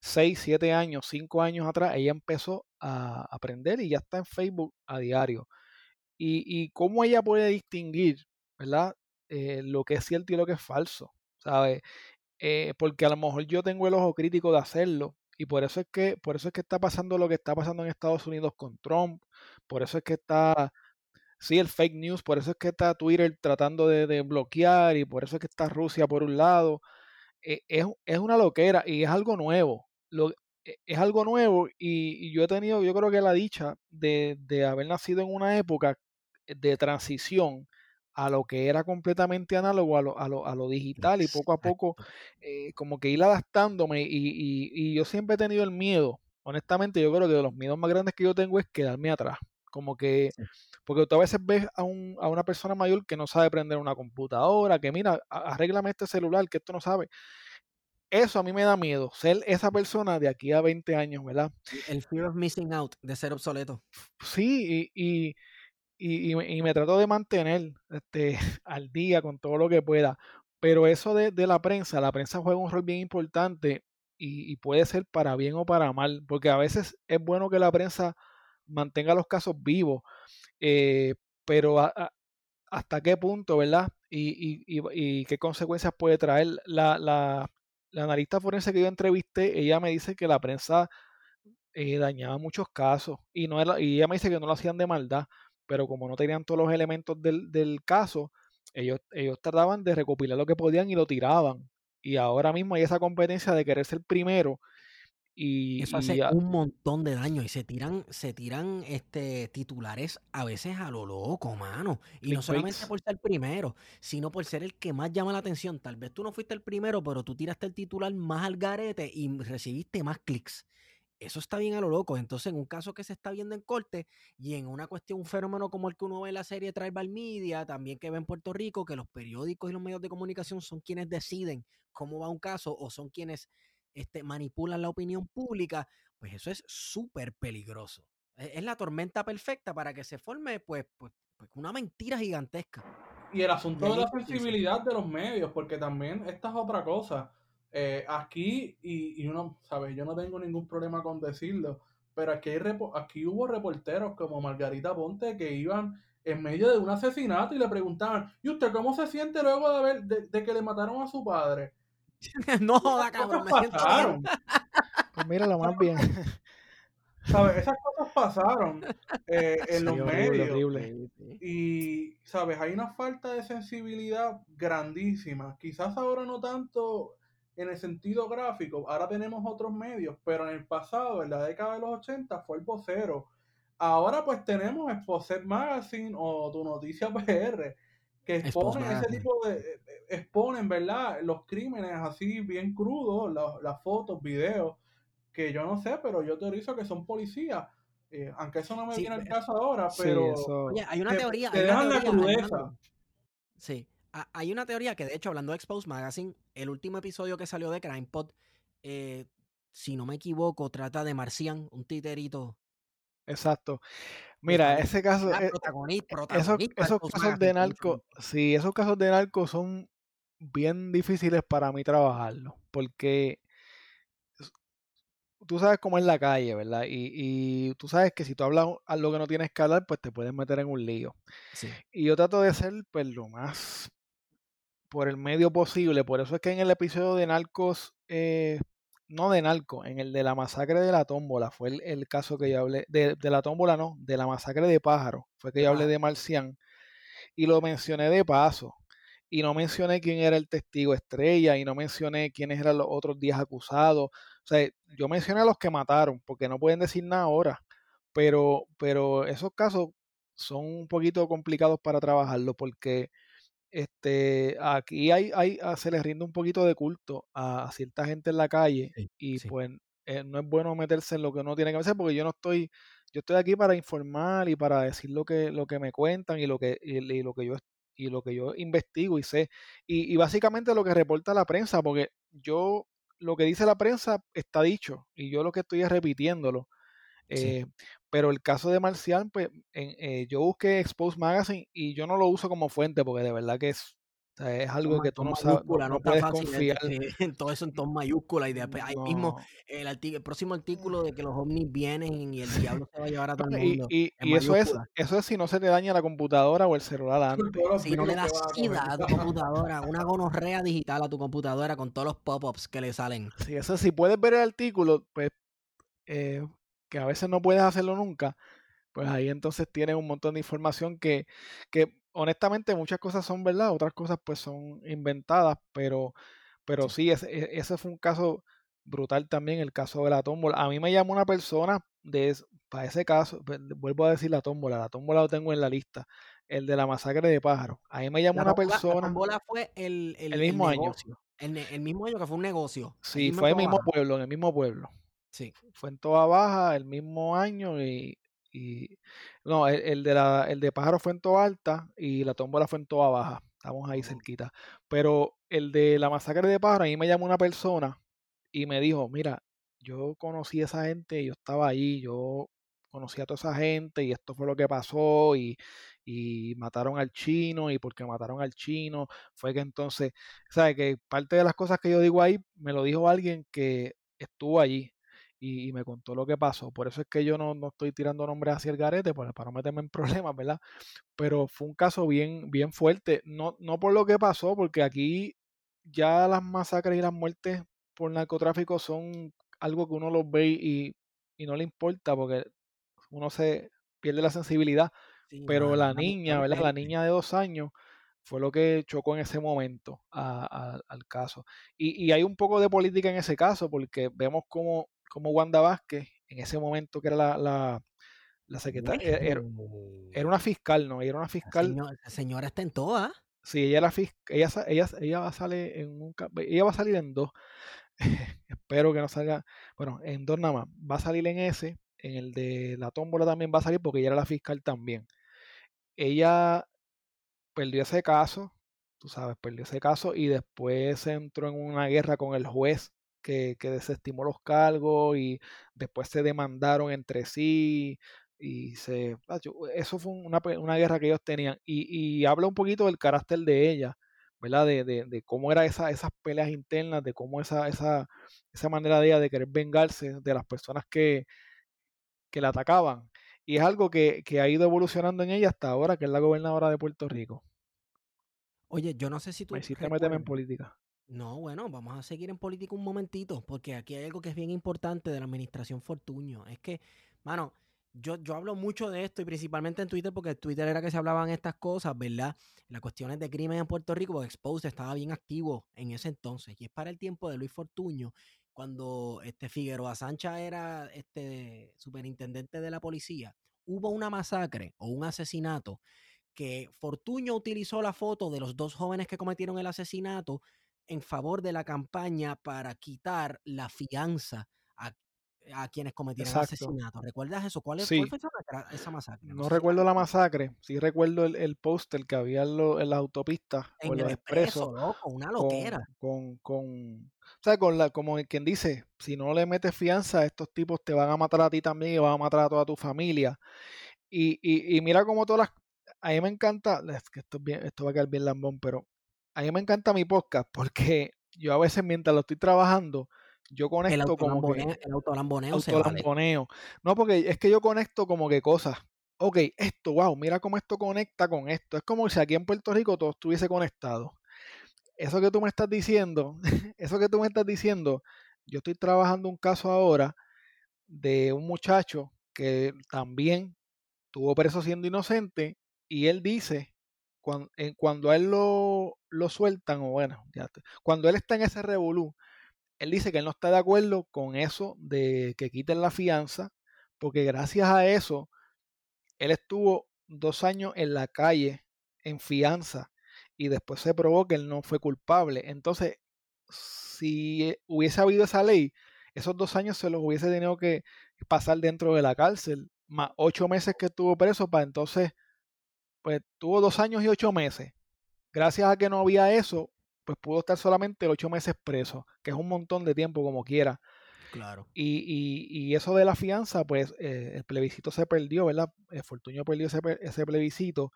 seis, siete años, cinco años atrás, ella empezó a aprender y ya está en Facebook a diario. Y, y cómo ella puede distinguir, ¿verdad? Eh, lo que es cierto y lo que es falso. ¿Sabes? Eh, porque a lo mejor yo tengo el ojo crítico de hacerlo y por eso es que por eso es que está pasando lo que está pasando en Estados Unidos con Trump, por eso es que está sí, el fake news, por eso es que está Twitter tratando de, bloquear y por eso es que está Rusia por un lado. E, es, una loquera y es algo nuevo. E, es algo nuevo y, yo he tenido, yo creo que la dicha de, de haber nacido en una época de transición a lo que era completamente análogo a lo, a lo, a lo digital y poco a poco eh, como que ir adaptándome y, y, yo siempre he tenido el miedo, honestamente yo creo que de los miedos más grandes que yo tengo es quedarme atrás, como que, porque tú a veces ves a, un, a una persona mayor que no sabe prender una computadora, que mira, arréglame este celular, que esto no sabe. Eso a mí me da miedo, ser esa persona de aquí a 20 años, ¿verdad? El fear of missing out, de ser obsoleto. Sí, y, y, y, me trato de mantener este, al día con todo lo que pueda. Pero eso de, la prensa, la prensa juega un rol bien importante y, y, puede ser para bien o para mal, porque a veces es bueno que la prensa mantenga los casos vivos, eh, pero hasta qué punto, ¿verdad? Y, y, qué consecuencias puede traer. La, la, la analista forense que yo entrevisté, ella me dice que la prensa eh, dañaba muchos casos y, no era, y ella me dice que no lo hacían de maldad, pero como no tenían todos los elementos del, del caso, ellos, ellos trataban de recopilar lo que podían y lo tiraban. Y ahora mismo hay esa competencia de querer ser primero. Y, Eso hace un montón de daño y se tiran, se tiran este, titulares a veces a lo loco, mano. Y no solamente por ser primero, sino por ser el que más llama la atención. Tal vez tú no fuiste el primero, pero tú tiraste el titular más al garete y recibiste más clics eso está bien a lo loco. Entonces, en un caso que se está viendo en corte y en una cuestión, un fenómeno como el que uno ve en la serie Tribal Media, también que ve en Puerto Rico, que los periódicos y los medios de comunicación son quienes deciden cómo va un caso o son quienes este, manipulan la opinión pública, pues eso es súper peligroso. Es, la tormenta perfecta para que se forme, pues, pues, pues una mentira gigantesca. Y el asunto de la sensibilidad de los medios, porque también esta es otra cosa eh, aquí, y, y, uno, ¿sabes? Yo no tengo ningún problema con decirlo, pero aquí, hay aquí hubo reporteros como Margarita Ponte que iban en medio de un asesinato y le preguntaban, ¿y usted cómo se siente luego de, haber, de, que le mataron a su padre? no joda, cabrón, me siento. Pues míralo más bien. ¿Sabes? Esas cosas pasaron eh, en los medios. Y, ¿sabes? Hay una falta de sensibilidad grandísima. Quizás ahora no tanto en el sentido gráfico, ahora tenemos otros medios, pero en el pasado, en la década de los 80, fue el vocero. Ahora pues tenemos Exposer Magazine o Tu Noticia PR, que exponen ese tipo de, eh, eh, exponen, ¿verdad? Los crímenes así bien crudos, las fotos, videos, que yo no sé, pero yo teorizo que son policías. Eh, aunque eso no me viene al caso ahora, pero... Oye, hay una teoría. Te, dejan la crudeza. Sí, hay una teoría que, de hecho, hablando de Expose Magazine, el último episodio que salió de Crime Pod, eh, si no me equivoco, trata de Marcian, un titerito. Exacto. Mira, ese caso. Eh, esos, casos de narco, sí, esos casos de narco son bien difíciles para mí trabajarlo. Porque tú sabes cómo es la calle, ¿verdad? Y, y, tú sabes que si tú hablas algo que no tienes que hablar, pues te puedes meter en un lío. Sí. Y yo trato de ser pues, lo más por el medio posible. Por eso es que en el episodio de Narcos, eh, no de Narcos, en el de la masacre de la tómbola, fue el, caso que yo hablé, de, la tómbola no, de la masacre de pájaro, fue que yo hablé de Marcián y lo mencioné de paso. Y no mencioné quién era el testigo estrella y no mencioné quiénes eran los otros 10 acusados. O sea, yo mencioné a los que mataron, porque no pueden decir nada ahora. Pero, pero esos casos son un poquito complicados para trabajarlo porque este, aquí hay, hay, ah, se le rinde un poquito de culto a, cierta gente en la calle y pues eh, no es bueno meterse en lo que uno tiene que hacer porque yo no estoy, yo estoy aquí para informar y para decir lo que, lo que me cuentan y lo que, y, lo que yo y lo que yo investigo y sé. Y, y, básicamente lo que reporta la prensa, porque yo, lo que dice la prensa está dicho y yo lo que estoy es repitiéndolo. Eh, pero el caso de Marcial, pues eh, yo busqué Expose Magazine y yo no lo uso como fuente porque de verdad que es, es algo que tú no sabes, no, puedes confiar. En todo eso en todo mayúscula y de, ahí mismo el, el, próximo artículo de que los ovnis vienen y el diablo se va a llevar a todo el mundo. Y, y, eso, es, eso es si no se te daña la computadora o el celular antes. Si no le das sida a tu computadora, una gonorrea digital a tu computadora con todos los pop-ups que le salen. Sí, eso si puedes ver el artículo, pues... Eh, que a veces no puedes hacerlo nunca, pues ahí entonces tienes un montón de información que, que honestamente muchas cosas son verdad, otras cosas pues son inventadas, pero, pero sí, ese, e, ese fue un caso brutal también, el caso de la tómbola. A mí me llamó una persona de, para ese caso, pues, vuelvo a decir la tómbola, la tómbola lo tengo en la lista, el de la masacre de pájaros. Ahí me llamó una persona. La tómbola fue el, el, mismo año. El, mismo año que fue un negocio. Sí, fue el mismo pueblo, en el mismo pueblo. Sí. Fue en Toa Baja el mismo año y, y no, el, de la, el de pájaro fue en Toa Alta y la tómbola fue en Toa Baja. Estamos ahí cerquita. Pero el de la masacre de pájaro, ahí me llamó una persona y me dijo, mira, yo conocí a esa gente, yo estaba ahí, yo conocí a toda esa gente y esto fue lo que pasó y, y mataron al chino y porque mataron al chino fue que entonces, ¿sabes? Que parte de las cosas que yo digo ahí me lo dijo alguien que estuvo allí y, me contó lo que pasó. Por eso es que yo no, no estoy tirando nombres hacia el garete para, para no meterme en problemas, ¿verdad? Pero fue un caso bien, bien fuerte. No, no por lo que pasó, porque aquí ya las masacres y las muertes por narcotráfico son algo que uno los ve y, y no le importa porque uno se pierde la sensibilidad. pero la niña, ¿verdad? La niña de dos años fue lo que chocó en ese momento al caso. Y, y, hay un poco de política en ese caso porque vemos como, como Wanda Vázquez, en ese momento que era la, la, la secretaria, e, era, era, una fiscal, ¿no? Era una fiscal. La señora está en todas. Sí, ella, la ella, ella, ella va a salir en un ella va a salir en dos. Espero que no salga, bueno, en dos nada más. Va a salir en ese, en el de la tómbola también va a salir porque ella era la fiscal también. Ella perdió ese caso, tú sabes, perdió ese caso y después entró en una guerra con el juez que, que desestimó los cargos y después se demandaron entre sí y se eso fue una, una guerra que ellos tenían y, y habla un poquito del carácter de ella ¿verdad? De, de, de cómo era esa, esas peleas internas, de cómo esa, esa, esa manera de ella de querer vengarse de las personas que, que la atacaban. Y es algo que, que, ha ido evolucionando en ella hasta ahora, que es la gobernadora de Puerto Rico. Oye, yo no sé si tú... Me hiciste meterme en política. No, bueno, vamos a seguir en política un momentito, porque aquí hay algo que es bien importante de la administración Fortuño. Es que, mano, yo, yo hablo mucho de esto y principalmente en Twitter porque en Twitter era que se hablaban estas cosas, ¿verdad? Las cuestiones de crimen en Puerto Rico, porque estaba bien activo en ese entonces. Y es para el tiempo de Luis Fortuño, cuando este Figueroa Sancha era este superintendente de la policía, hubo una masacre o un asesinato que Fortuño utilizó la foto de los dos jóvenes que cometieron el asesinato en favor de la campaña para quitar la fianza a a quienes cometieron el asesinato. ¿Recuerdas eso? ¿Cuál, es, fue esa, masacre? No, recuerdo la masacre, sí recuerdo el, el póster que había en, en las autopistas en el expreso, una loquera. Con, con, o sea, con la, como quien dice, si no le metes fianza, estos tipos te van a matar a ti también y van a matar a toda tu familia. Y, y, y mira como todas las... A mí me encanta, es que esto, bien, esto va a quedar bien lambón, pero a mí me encanta mi podcast porque yo a veces mientras lo estoy trabajando, yo conecto como que... El autolamboneo No, porque es que yo conecto como que cosas. Ok, esto, wow, mira cómo esto conecta con esto. Es como si aquí en Puerto Rico todo estuviese conectado. Eso que tú me estás diciendo, eso que tú me estás diciendo, yo estoy trabajando un caso ahora de un muchacho que también tuvo preso siendo inocente y él dice, cuando, cuando a él lo, lo sueltan, o bueno, ya, cuando él está en ese revolú, él dice que él no está de acuerdo con eso de que quiten la fianza, porque gracias a eso, él estuvo dos años en la calle en fianza y después se probó que él no fue culpable. Entonces, si hubiese habido esa ley, esos dos años se los hubiese tenido que pasar dentro de la cárcel, más ocho meses que estuvo preso, para entonces, pues tuvo dos años y ocho meses. Gracias a que no había eso, pues pudo estar solamente ocho meses preso, que es un montón de tiempo como quiera. Claro. Y, y, eso de la fianza, pues eh, el plebiscito se perdió, ¿verdad? El Fortuño perdió ese, ese plebiscito.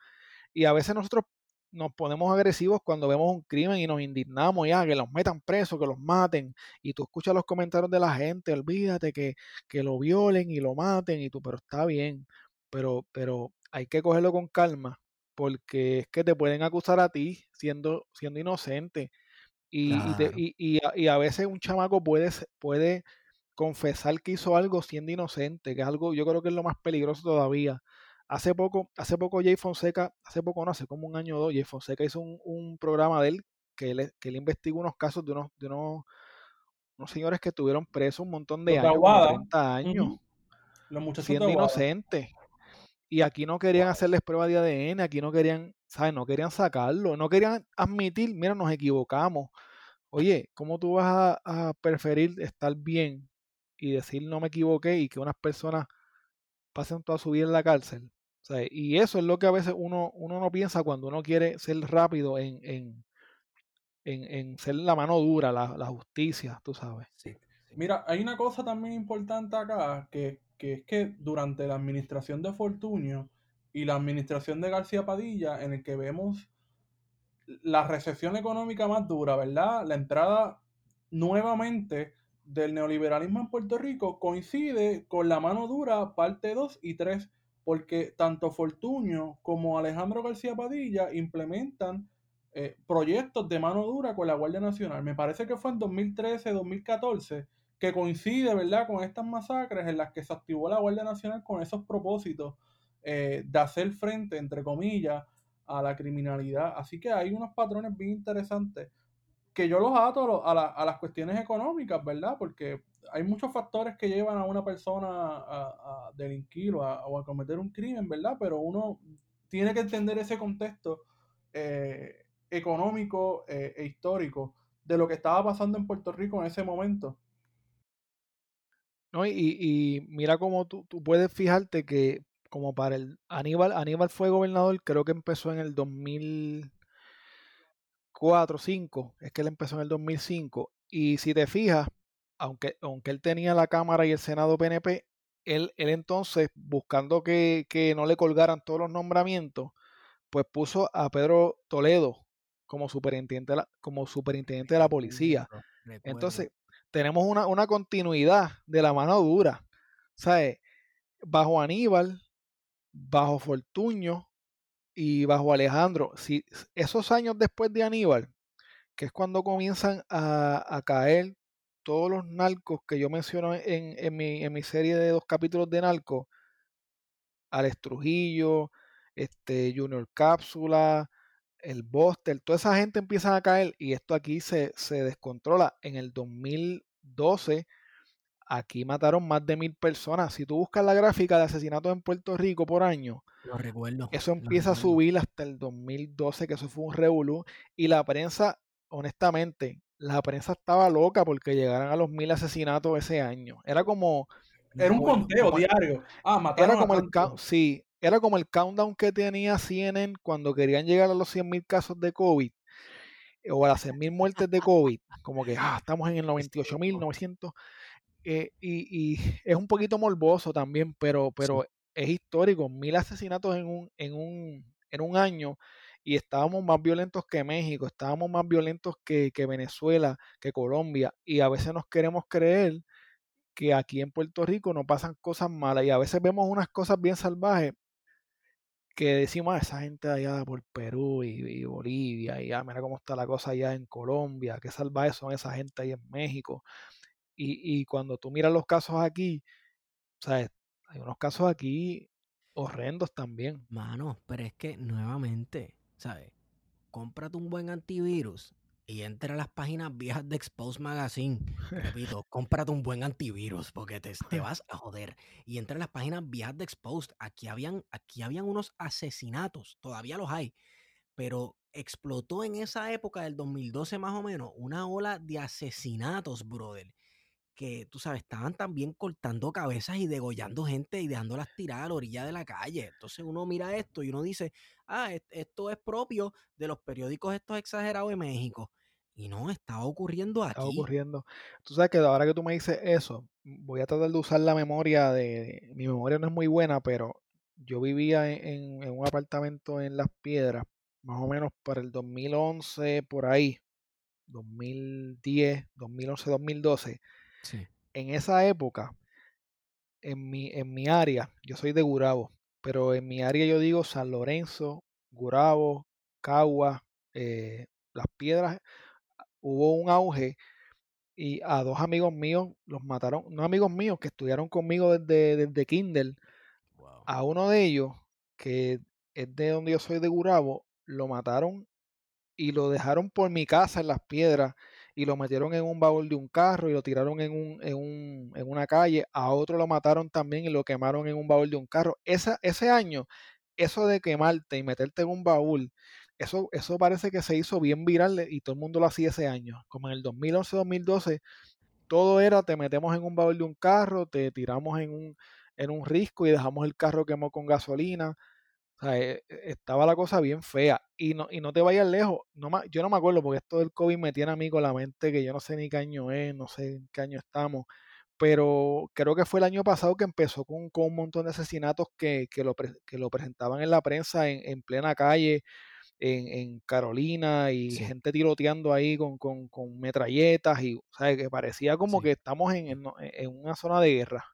Y a veces nosotros nos ponemos agresivos cuando vemos un crimen y nos indignamos ya, que los metan presos, que los maten, y tú escuchas los comentarios de la gente, olvídate que, que lo violen y lo maten, y tú, pero está bien, pero, pero hay que cogerlo con calma, porque es que te pueden acusar a ti siendo, siendo inocente. Y, y, y, a, veces un chamaco puede, puede confesar que hizo algo siendo inocente, que es algo, yo creo que es lo más peligroso todavía. Hace poco, hace poco Jay Fonseca, hace poco no, hace como un año o dos, Jay Fonseca hizo un, programa de él que él, que él investigó unos casos de unos, de unos, unos señores que estuvieron presos un montón de años, 30 años, siendo inocentes. Y aquí no querían hacerles prueba de ADN, aquí no querían, ¿sabes? No querían sacarlo, no querían admitir, mira, nos equivocamos. Oye, ¿cómo tú vas a, preferir estar bien y decir no me equivoqué y que unas personas pasen toda su vida en la cárcel? y eso es lo que a veces uno, uno no piensa cuando uno quiere ser rápido en, en, en, ser la mano dura, la, la justicia, tú sabes. Sí. Mira, hay una cosa también importante acá, que, que es que durante la administración de Fortunio y la administración de García Padilla, en el que vemos la recesión económica más dura, ¿verdad? La entrada nuevamente del neoliberalismo en Puerto Rico coincide con la mano dura parte 2 y 3, porque tanto Fortunio como Alejandro García Padilla implementan eh, proyectos de mano dura con la Guardia Nacional. Me parece que fue en 2013-2014 que coincide, ¿verdad?, con estas masacres en las que se activó la Guardia Nacional con esos propósitos eh, de hacer frente, entre comillas, a la criminalidad. Así que hay unos patrones bien interesantes que yo los ato a, las cuestiones económicas, ¿verdad? Porque hay muchos factores que llevan a una persona a, delinquir o a, cometer un crimen, ¿verdad? Pero uno tiene que entender ese contexto eh, económico eh, e histórico de lo que estaba pasando en Puerto Rico en ese momento. No, y, y mira cómo tú, tú, puedes fijarte que como para el Aníbal, Aníbal fue gobernador, creo que empezó en el 2004, 5, es que él empezó en el 2005, y si te fijas, aunque, aunque él tenía la Cámara y el Senado PNP, él, él entonces, buscando que, no le colgaran todos los nombramientos, pues puso a Pedro Toledo como superintendente de la, como superintendente de la policía. Entonces, tenemos una, una continuidad de la mano dura. ¿Sabes? Bajo Aníbal, bajo Fortuño y bajo Alejandro, si esos años después de Aníbal, que es cuando comienzan a, caer todos los narcos que yo menciono en, en, mi, en mi serie de dos capítulos de narcos, Alex Trujillo, este, Junior Cápsula, el Buster, toda esa gente empieza a caer y esto aquí se, se descontrola. En el 2012 Aquí mataron más de mil personas. Si tú buscas la gráfica de asesinatos en Puerto Rico por año, lo recuerdo. Eso empieza a subir hasta el 2012, que eso fue un revolú. Y la prensa, honestamente, la prensa estaba loca porque llegaran a los mil asesinatos ese año. Era como. Era un conteo diario. Ah, mataron era como el Sí, era como el countdown que tenía CNN cuando querían llegar a los 100 mil casos de COVID o a las 100 mil muertes de COVID. Como que, ah, estamos en el 98 mil 900. Eh, y, es un poquito morboso también, pero, pero es histórico. Mil asesinatos en un, en, un, en un año y estábamos más violentos que México, estábamos más violentos que, que, Venezuela, que Colombia, y a veces nos queremos creer que aquí en Puerto Rico no pasan cosas malas, y a veces vemos unas cosas bien salvajes que decimos, a esa gente allá por Perú y, Bolivia, y ah, mira cómo está la cosa allá en Colombia, qué salvajes son esa gente ahí en México. Y, cuando tú miras los casos aquí, ¿sabes? Hay unos casos aquí horrendos también. Mano, pero es que nuevamente, ¿sabes? Cómprate un buen antivirus y entra a las páginas viejas de Expose Magazine. Repito, cómprate un buen antivirus porque te, te, vas a joder. Y entra a las páginas viejas de Exposed. Aquí habían, aquí habían unos asesinatos, todavía los hay, pero explotó en esa época del 2012 más o menos una ola de asesinatos, brother que, tú sabes, estaban también cortando cabezas y degollando gente y dejándolas tiradas a la orilla de la calle. Entonces uno mira esto y uno dice, ah, esto es propio de los periódicos estos exagerados de México. Y no, estaba ocurriendo aquí. Estaba ocurriendo. Tú sabes que ahora que tú me dices eso, voy a tratar de usar la memoria de... Mi memoria no es muy buena, pero yo vivía en, en un apartamento en Las Piedras, más o menos para el 2011, por ahí. 2010, 2011, 2012 en esa época, en mi, en mi área, yo soy de Gurabo, pero en mi área yo digo San Lorenzo, Gurabo, Cagua, eh, Las Piedras, hubo un auge y a dos amigos míos los mataron, no amigos míos que estudiaron conmigo desde, desde Kindle, a uno de ellos, que es de donde yo soy de Gurabo, lo mataron y lo dejaron por mi casa en las piedras y lo metieron en un baúl de un carro y lo tiraron en, un, en, un, en una calle. A otro lo mataron también y lo quemaron en un baúl de un carro. Esa, ese año, eso de quemarte y meterte en un baúl, eso, eso parece que se hizo bien viral y todo el mundo lo hacía ese año. Como en el 2011-2012, todo era te metemos en un baúl de un carro, te tiramos en un, en un risco y dejamos el carro quemado con gasolina. O sea, e, e, estaba la cosa bien fea. Y no, y no te vayas lejos. No, yo no me acuerdo porque esto del COVID me tiene a mí con la mente que yo no sé ni qué año es, no sé en qué año estamos. Pero creo que fue el año pasado que empezó con, con un montón de asesinatos que, que, lo, que lo presentaban en la prensa en, en plena calle, en, en Carolina, y gente tiroteando ahí con, con, con metralletas. Y, o sea, que parecía como que estamos en, en una zona de guerra.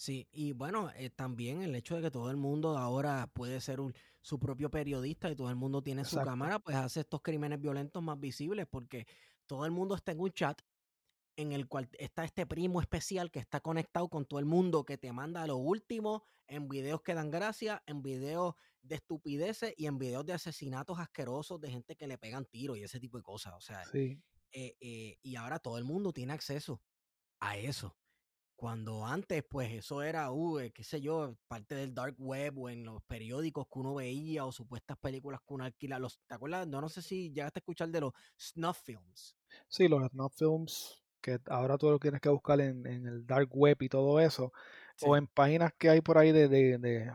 Sí, y bueno, eh, también el hecho de que todo el mundo ahora puede ser un, su propio periodista y todo el mundo tiene su cámara, pues hace estos crímenes violentos más visibles porque todo el mundo está en un chat en el cual está este primo especial que está conectado con todo el mundo, que te manda lo último en videos que dan gracia, en videos de estupideces y en videos de asesinatos asquerosos de gente que le pegan tiros y ese tipo de cosas. O sea, sí. eh, eh, y ahora todo el mundo tiene acceso a eso. Cuando antes, pues eso era, uh, eh, qué sé yo, parte del dark web o en los periódicos que uno veía o supuestas películas que uno alquila. Los, ¿Te acuerdas? No, no sé si llegaste a escuchar de los snuff films. Sí, los snuff films, que ahora tú lo tienes que buscar en, el dark web y todo eso. O en páginas que hay por ahí de... de, de,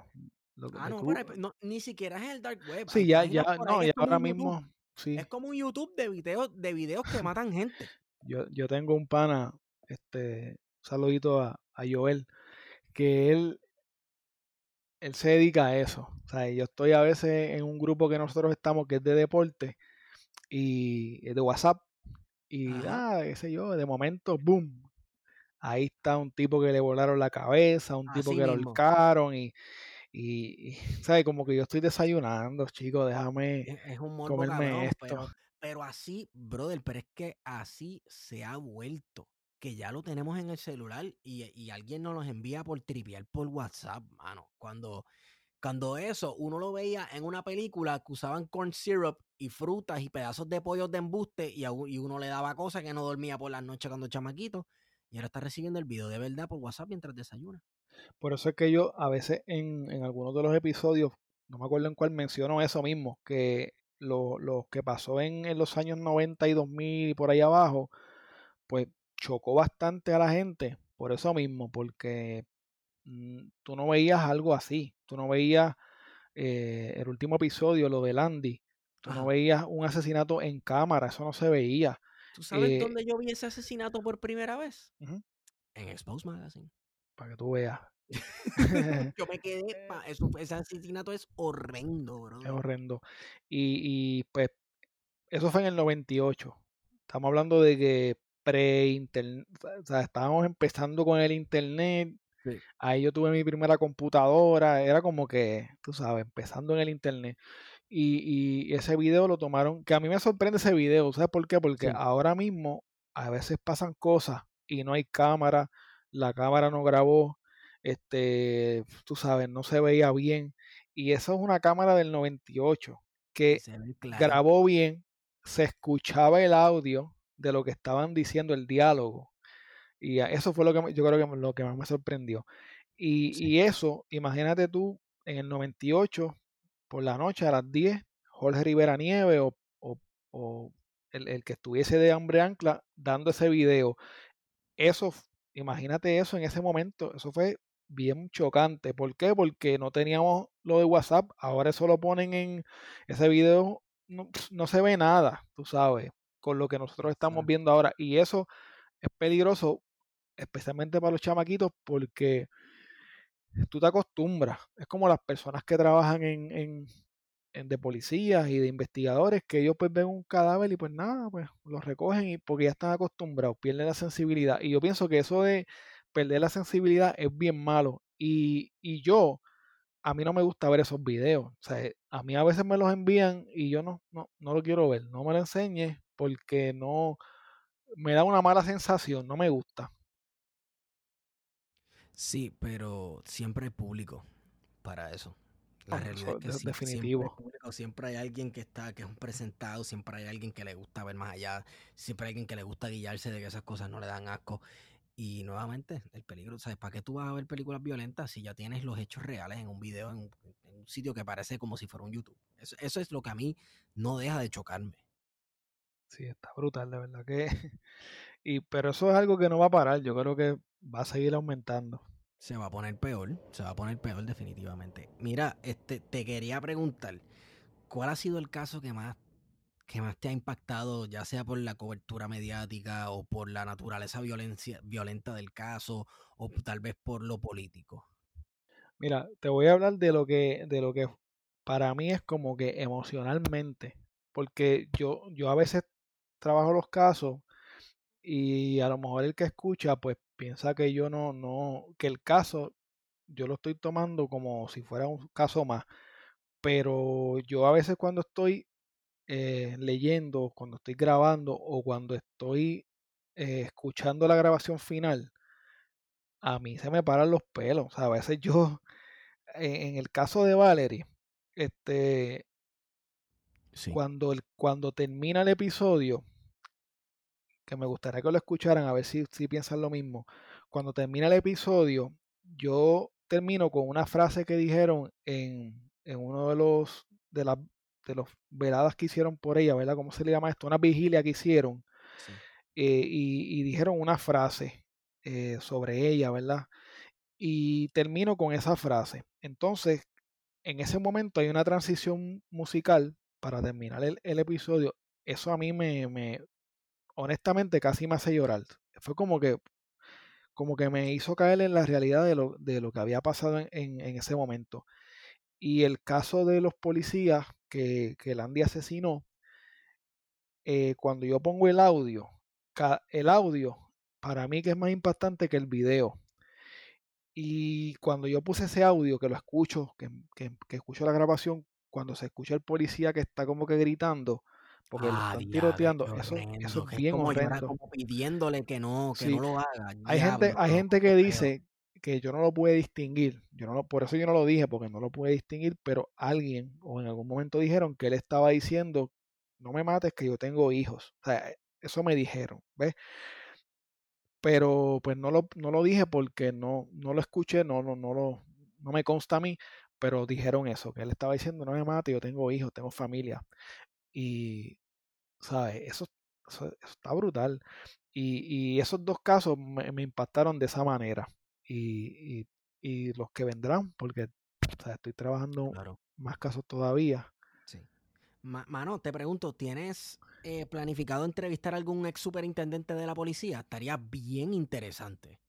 ah, no, ni siquiera es el dark web. Sí, ya, ya, no, ya ahora mismo... Sí. Es como un YouTube de videos, de videos que matan gente. Yo, yo tengo un pana, este, saludito a, a Joel, que él, él se dedica a eso. O sea, yo estoy a veces en un grupo que nosotros estamos que es de deporte y de WhatsApp y ah, qué sé yo, de momento, boom. Ahí está un tipo que le volaron la cabeza, un tipo que lo holcaron y, y, ¿sabes? Como que yo estoy desayunando, chicos, déjame es, un comerme esto. pero así, brother, pero es que así se ha vuelto que ya lo tenemos en el celular y, alguien nos los envía por trivial por WhatsApp, mano. Cuando, cuando eso uno lo veía en una película que usaban corn syrup y frutas y pedazos de pollos de embuste y, uno le daba cosas que no dormía por las noches cuando chamaquito y ahora está recibiendo el video de verdad por WhatsApp mientras desayuna. Por eso es que yo a veces en, algunos de los episodios, no me acuerdo en cuál menciono eso mismo, que lo, lo que pasó en, en, los años 90 y 2000 y por ahí abajo, pues chocó bastante a la gente por eso mismo, porque mm, tú no veías algo así, tú no veías eh, el último episodio, lo de Landy, tú no veías un asesinato en cámara, eso no se veía. ¿Tú sabes eh dónde yo vi ese asesinato por primera vez? En Expose Magazine. Para que tú veas. yo me quedé, ese asesinato es horrendo, bro. Es horrendo. Y, y pues eso fue en el 98. Estamos hablando de que pre-internet, o sea, estábamos empezando con el internet. Ahí yo tuve mi primera computadora, era como que, tú sabes, empezando en el internet. Y, ese video lo tomaron, que a mí me sorprende ese video, ¿sabes por qué? Porque ahora mismo a veces pasan cosas y no hay cámara, la cámara no grabó, este, tú sabes, no se veía bien. Y eso es una cámara del 98 que grabó bien, se escuchaba el audio, de lo que estaban diciendo, el diálogo. Y eso fue lo que yo creo que lo que más me sorprendió. Y, eso, imagínate tú, en el 98, por la noche a las 10, Jorge Rivera Nieve o, o, el, que estuviese de hambre ancla dando ese video. Eso, imagínate eso en ese momento, eso fue bien chocante. ¿Por qué? Porque no teníamos lo de WhatsApp, ahora eso lo ponen en ese video, no, no se ve nada, tú sabes con lo que nosotros estamos viendo ahora. Y eso es peligroso, especialmente para los chamaquitos, porque tú te acostumbras. Es como las personas que trabajan en, en, de policías y de investigadores, que ellos pues ven un cadáver y pues nada, pues los recogen y porque ya están acostumbrados, pierden la sensibilidad. Y yo pienso que eso de perder la sensibilidad es bien malo. Y, y yo, a mí no me gusta ver esos videos. O sea, a mí a veces me los envían y yo no, no, no lo quiero ver. No me lo enseñes porque no, me da una mala sensación, no me gusta. Sí, pero siempre hay público para eso. La Ah, realidad es que sí, siempre, hay definitivo. público, siempre hay alguien que está, que es un presentado, siempre hay alguien que le gusta ver más allá, siempre hay alguien que le gusta guiarse de que esas cosas no le dan asco. Y nuevamente, el peligro, ¿sabes? ¿Para qué tú vas a ver películas violentas si ya tienes los hechos reales en un video, en un, en un sitio que parece como si fuera un YouTube? Eso, eso es lo que a mí no deja de chocarme. Sí, está brutal, de verdad que. Y, pero eso es algo que no va a parar. Yo creo que va a seguir aumentando. Se va a poner peor, se va a poner peor definitivamente. Mira, este, te quería preguntar, ¿cuál ha sido el caso que más, que más te ha impactado, ya sea por la cobertura mediática o por la naturaleza violencia, violenta del caso o tal vez por lo político? Mira, te voy a hablar de lo que, de lo que para mí es como que emocionalmente. Porque yo, yo a veces trabajo los casos y a lo mejor el que escucha, pues piensa que yo no, no, que el caso yo lo estoy tomando como si fuera un caso más. Pero yo a veces cuando estoy eh, leyendo, cuando estoy grabando o cuando estoy eh, escuchando la grabación final, a mí se me paran los pelos. O sea, a veces yo, en, en el caso de Valerie, este, Sí. cuando, el, cuando termina el episodio, que me gustaría que lo escucharan, a ver si, si piensan lo mismo. Cuando termina el episodio, yo termino con una frase que dijeron en, en uno de los de las de los veladas que hicieron por ella, ¿verdad? ¿Cómo se le llama esto? Una vigilia que hicieron. sí. eh, y, y dijeron una frase eh, sobre ella, ¿verdad? Y termino con esa frase. Entonces, en ese momento hay una transición musical para terminar el, el episodio. Eso a mí me, me, honestamente, casi me hace llorar. Fue como que, como que me hizo caer en la realidad de lo, de lo que había pasado en, en- ese momento. Y el caso de los policías que, que Landy asesinó, eh, cuando yo pongo el audio, el audio para mí que es más impactante que el video. Y cuando yo puse ese audio, que lo escucho, que, que- que escucho la grabación, cuando se escucha el policía que está como que gritando, porque lo Ah, están tiroteando, eso, eso es bien como horrendo. como pidiéndole que no, que Sí. no lo haga. Hay gente, hay gente que dice que yo no lo pude distinguir. Yo no lo, por eso yo no lo dije, porque no lo pude distinguir, pero alguien o en algún momento dijeron que él estaba diciendo, no me mates que yo tengo hijos. O sea, eso me dijeron, ¿ves? Pero pues no lo, no lo dije porque no, no lo escuché, no, no, no lo, no me consta a mí, pero dijeron eso, que él estaba diciendo, no me mates, yo tengo hijos, tengo familia. Y, ¿sabes? Eso, eso, eso está brutal. Y, y esos dos casos me, me impactaron de esa manera. Y, y- y los que vendrán, porque o sea, estoy trabajando Claro. más casos todavía. Sí. Ma- Mano, te pregunto, ¿tienes eh, planificado entrevistar a algún ex superintendente de la policía? Estaría bien interesante.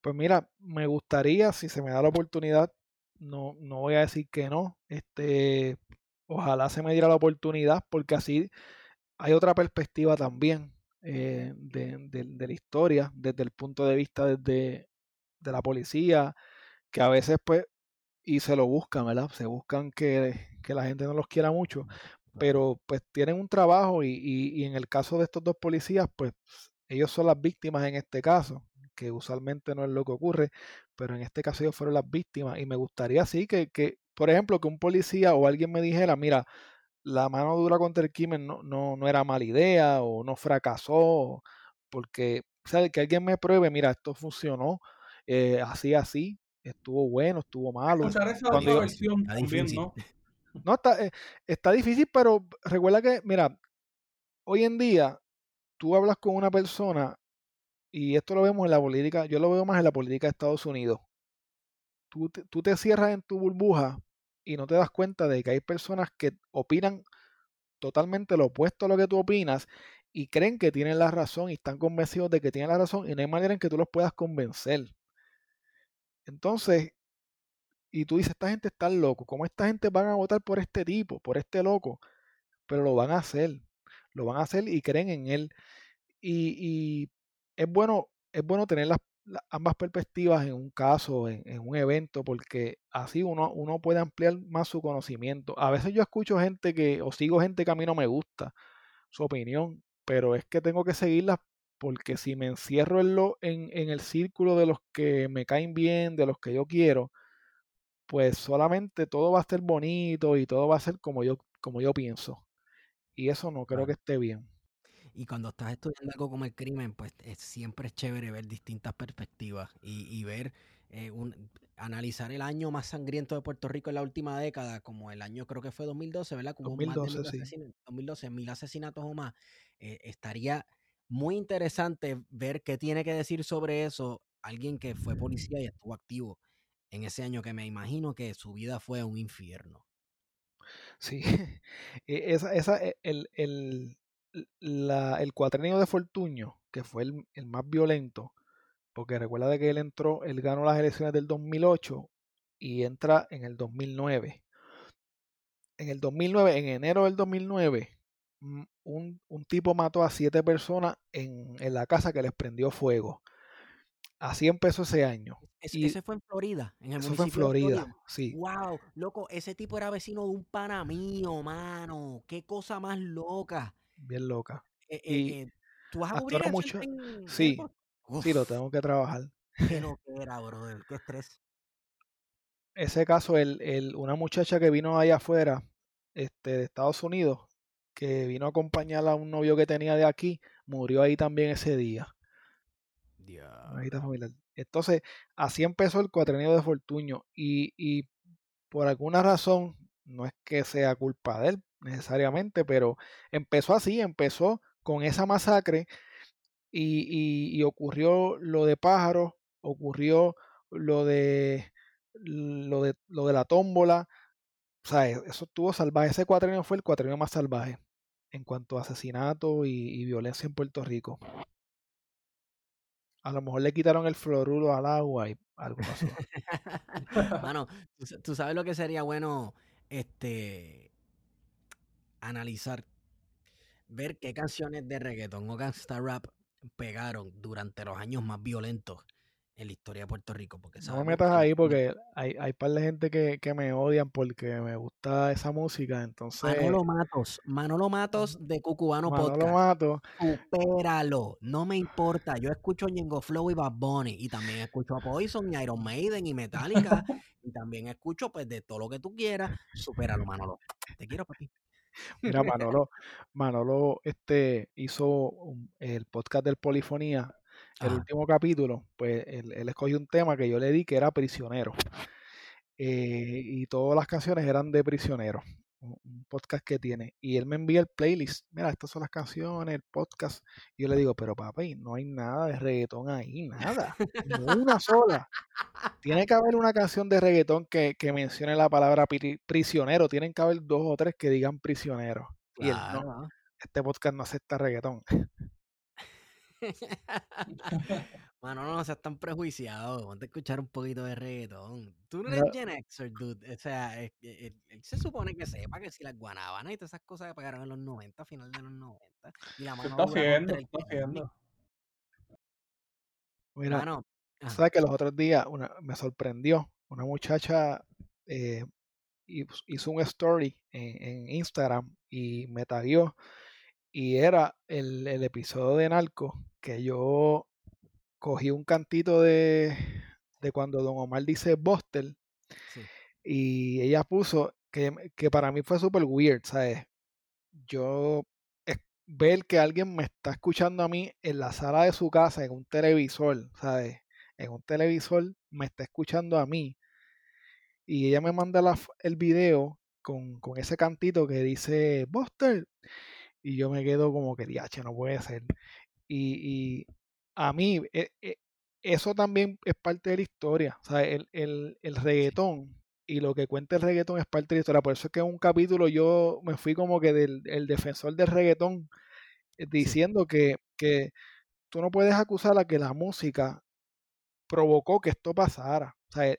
Pues mira, me gustaría, si se me da la oportunidad, no, no voy a decir que no. Este, ojalá se me diera la oportunidad, porque así hay otra perspectiva también eh, de, de- de la historia, desde el punto de vista desde, de la policía, que a veces pues, y se lo buscan, ¿verdad? Se buscan que, que la gente no los quiera mucho, pero pues tienen un trabajo y, y- y en el caso de estos dos policías, pues ellos son las víctimas en este caso, que usualmente no es lo que ocurre, pero en este caso ellos fueron las víctimas y me gustaría así que, que, por ejemplo, que un policía o alguien me dijera, mira, la mano dura contra el crimen no, no, no era mala idea o no fracasó, porque, o sea, que alguien me pruebe, mira, esto funcionó, eh, así, así, estuvo bueno, estuvo malo. Escuchar esa Cuando versión Está también, difícil. ¿no? No, está, eh, está difícil, pero recuerda que, mira, hoy en día tú hablas con una persona y esto lo vemos en la política, yo lo veo más en la política de Estados Unidos. Tú te, tú te cierras en tu burbuja y no te das cuenta de que hay personas que opinan totalmente lo opuesto a lo que tú opinas y creen que tienen la razón y están convencidos de que tienen la razón y no hay manera en que tú los puedas convencer. Entonces, y tú dices, esta gente está loco, ¿cómo esta gente van a votar por este tipo, por este loco? Pero lo van a hacer, lo van a hacer y creen en él. Y, y es bueno, es bueno tener las, la- ambas perspectivas en un caso, en, en un evento, porque así uno, uno puede ampliar más su conocimiento. A veces yo escucho gente que, o sigo gente que a mí no me gusta su opinión, pero es que tengo que seguirla porque si me encierro en, lo, en, en el círculo de los que me caen bien, de los que yo quiero, pues solamente todo va a ser bonito y todo va a ser como yo, como yo pienso. Y eso no creo que esté bien. Y cuando estás estudiando algo como el crimen, pues es, siempre es chévere ver distintas perspectivas y, y ver, eh, un, analizar el año más sangriento de Puerto Rico en la última década, como el año creo que fue 2012, ¿verdad? Como 2012, más de mil sí. 2012, mil asesinatos o más. Eh, estaría muy interesante ver qué tiene que decir sobre eso alguien que fue policía y estuvo activo en ese año, que me imagino que su vida fue un infierno. Sí, e, esa, esa, e, el, el, la, el cuatrenio de Fortuño, que fue el, el, más violento, porque recuerda de que él entró, él ganó las elecciones del 2008 y entra en el 2009. En el 2009, en enero del 2009, un, un tipo mató a siete personas en, en, la casa que les prendió fuego. Así empezó ese año. Es, y ese fue en Florida, en el eso fue en Florida, Florida, sí. Wow, loco, ese tipo era vecino de un pana mío, mano. Qué cosa más loca. Bien loca. Eh, y eh, ¿Tú vas a cubrir mucho? En... Sí, Uf, sí, lo tengo que trabajar. Qué era, brother, qué estrés. Ese caso, el, el, una muchacha que vino allá afuera, este, de Estados Unidos, que vino a acompañar a un novio que tenía de aquí, murió ahí también ese día. Yeah. Entonces, así empezó el cuatrenio de Fortuño y, y, por alguna razón, no es que sea culpa de él necesariamente, pero empezó así, empezó con esa masacre y, y, ocurrió lo de pájaros, ocurrió lo de lo de lo de la tómbola, o sea, eso estuvo salvaje. Ese cuatrenio fue el cuatrenio más salvaje en cuanto a asesinato y, violencia en Puerto Rico. A lo mejor le quitaron el fluoruro al agua y algo pasó. Mano, ¿tú, tú sabes lo que sería bueno este analizar, ver qué canciones de reggaeton o gangsta rap pegaron durante los años más violentos en la historia de Puerto Rico. Porque no me metas ahí porque hay, hay par de gente que, que, me odian porque me gusta esa música. Entonces. Manolo Matos, Manolo Matos de Cucubano Manolo Podcast. Matos. Supéralo, no me importa. Yo escucho Ñengo Flow y Bad Bunny y también escucho a Poison y Iron Maiden y Metallica y también escucho pues de todo lo que tú quieras. Supéralo, Manolo. Te quiero, papi. Mira, Manolo, Manolo este, hizo un, el podcast del Polifonía el Ajá. último capítulo, pues él, él, escogió un tema que yo le di que era prisionero. Eh, y todas las canciones eran de prisionero. Un, podcast que tiene. Y él me envía el playlist. Mira, estas son las canciones, el podcast. Y yo le digo, pero papi, no hay nada de reggaetón ahí, nada. Ni una sola. Tiene que haber una canción de reggaetón que, que mencione la palabra pri, prisionero. Tienen que haber dos o tres que digan prisionero. Y él no. Este podcast no acepta reggaetón. Mano, no, no seas tan prejuiciado. Ponte a escuchar un poquito de reggaetón. Tú no eres no. Gen Xer, dude. O sea, él, él, él, se supone que sepa que si las guanabanas y todas esas cosas que pegaron en los 90, final de los 90. Y la mano ¿Qué está? ¿Qué está? Mira, mano, sabes que los otros días una, me sorprendió. Una muchacha eh, hizo un story en, en Instagram y me taguió y era el, el, episodio de Narco que yo cogí un cantito de, de cuando Don Omar dice Buster sí. y ella puso que, que para mí fue súper weird, ¿sabes? Yo es, ver que alguien me está escuchando a mí en la sala de su casa, en un televisor, ¿sabes? En un televisor me está escuchando a mí y ella me manda la, el video con, con ese cantito que dice Buster y yo me quedo como que, diache, no puede ser. Y, y a mí, eh, eh, eso también es parte de la historia. O sea, el, el, el, reggaetón y lo que cuenta el reggaetón es parte de la historia. Por eso es que en un capítulo yo me fui como que del el defensor del reggaetón eh, diciendo sí. que, que tú no puedes acusar a que la música provocó que esto pasara. O sea,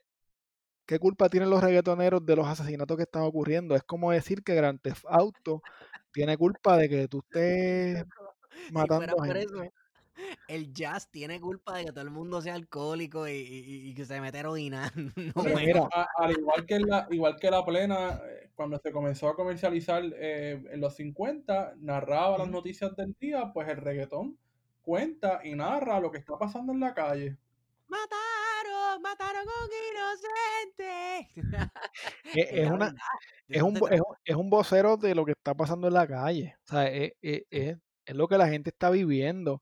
¿qué culpa tienen los reggaetoneros de los asesinatos que están ocurriendo? Es como decir que Grand Theft Auto tiene culpa de que tú estés matando si a gente. El jazz tiene culpa de que todo el mundo sea alcohólico y, y, y que se mete heroína. No, sí, mira, a, al igual que la, igual que la plena, eh, cuando se comenzó a comercializar eh, en los 50, narraba las noticias del día, pues el reggaetón cuenta y narra lo que está pasando en la calle. Mataron, mataron a un inocente. Es, es una, es, un, es, es, un vocero de lo que está pasando en la calle. O sea, es, es lo que la gente está viviendo.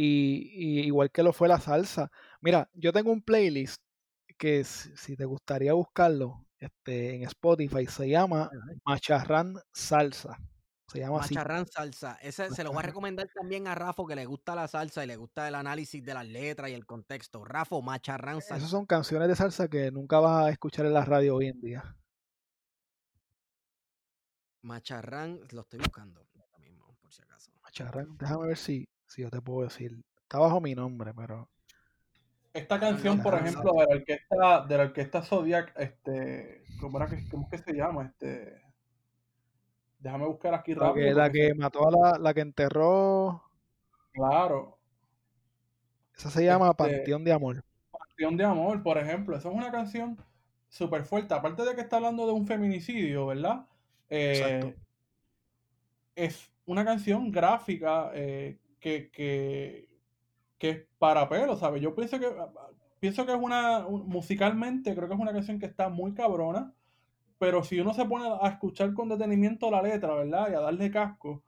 Y, y, igual que lo fue la salsa. Mira, yo tengo un playlist que si te gustaría buscarlo este, en Spotify, se llama Macharrán Salsa. Se llama Macharrán Salsa. Ese se lo voy a recomendar también a Rafa que le gusta la salsa y le gusta el análisis de las letras y el contexto. Rafa, Macharrán Salsa. Esas son canciones de salsa que nunca vas a escuchar en la radio hoy en día. Macharrán, lo estoy buscando mismo, por si acaso. Macharrán, déjame ver si, si yo te puedo decir. Está bajo mi nombre, pero. Esta canción, por ejemplo, de la orquesta, de la orquesta Zodiac, este, ¿cómo, era que, ¿cómo es que se llama? Este, déjame buscar aquí rápido. la que mató a la, la que enterró. Claro. Esa se llama este, Panteón de Amor. Panteón de Amor, por ejemplo. Esa es una canción súper fuerte. Aparte de que está hablando de un feminicidio, ¿verdad? Eh, es una canción gráfica eh, que, que, que es para pelo, ¿sabes? Yo pienso que ah, ah, pienso que es una musicalmente creo que es una canción que está muy cabrona, pero si uno se pone a escuchar con detenimiento la letra, ¿verdad? Y a darle casco,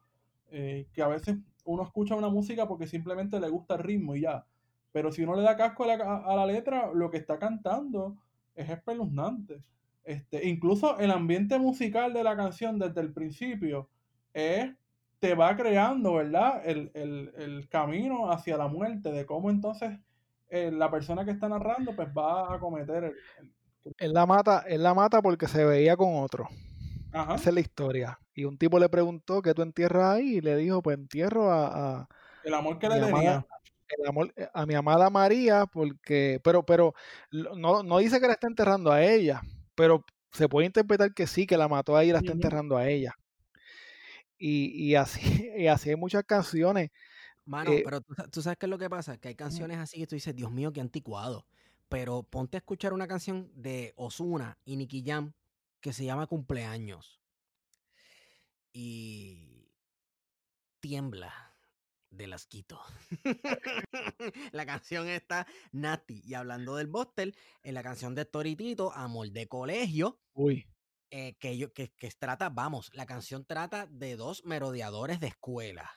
eh, que a veces uno escucha una música porque simplemente le gusta el ritmo y ya. Pero si uno le da casco a la, a la letra, lo que está cantando es espeluznante. Este, incluso el ambiente musical de la canción desde el principio es te va creando, ¿verdad? El, el, el camino hacia la muerte, de cómo entonces eh, la persona que está narrando pues va a cometer el, Él la mata, él la mata porque se veía con otro. Esa es la historia. Y un tipo le preguntó ¿qué tú entierras ahí y le dijo, pues entierro a... el amor que le tenía. el amor, eh, a mi amada María, porque, pero, pero no, no dice que la está enterrando a ella, pero se puede interpretar que sí, que la mató ahí y la está enterrando a ella. Y, así, y así hay muchas canciones. Mano, eh pero tú, sabes qué es lo que pasa, que hay canciones así que tú dices, Dios mío, qué anticuado. Pero ponte a escuchar una canción de Osuna y Nicky Jam que se llama Cumpleaños. Y tiembla de las quito. la canción está Nati. Y hablando del Bostel, en la canción de Toritito, Amor de Colegio. Uy. Eh, que, yo, que, que trata, vamos, la canción trata de dos merodeadores de escuela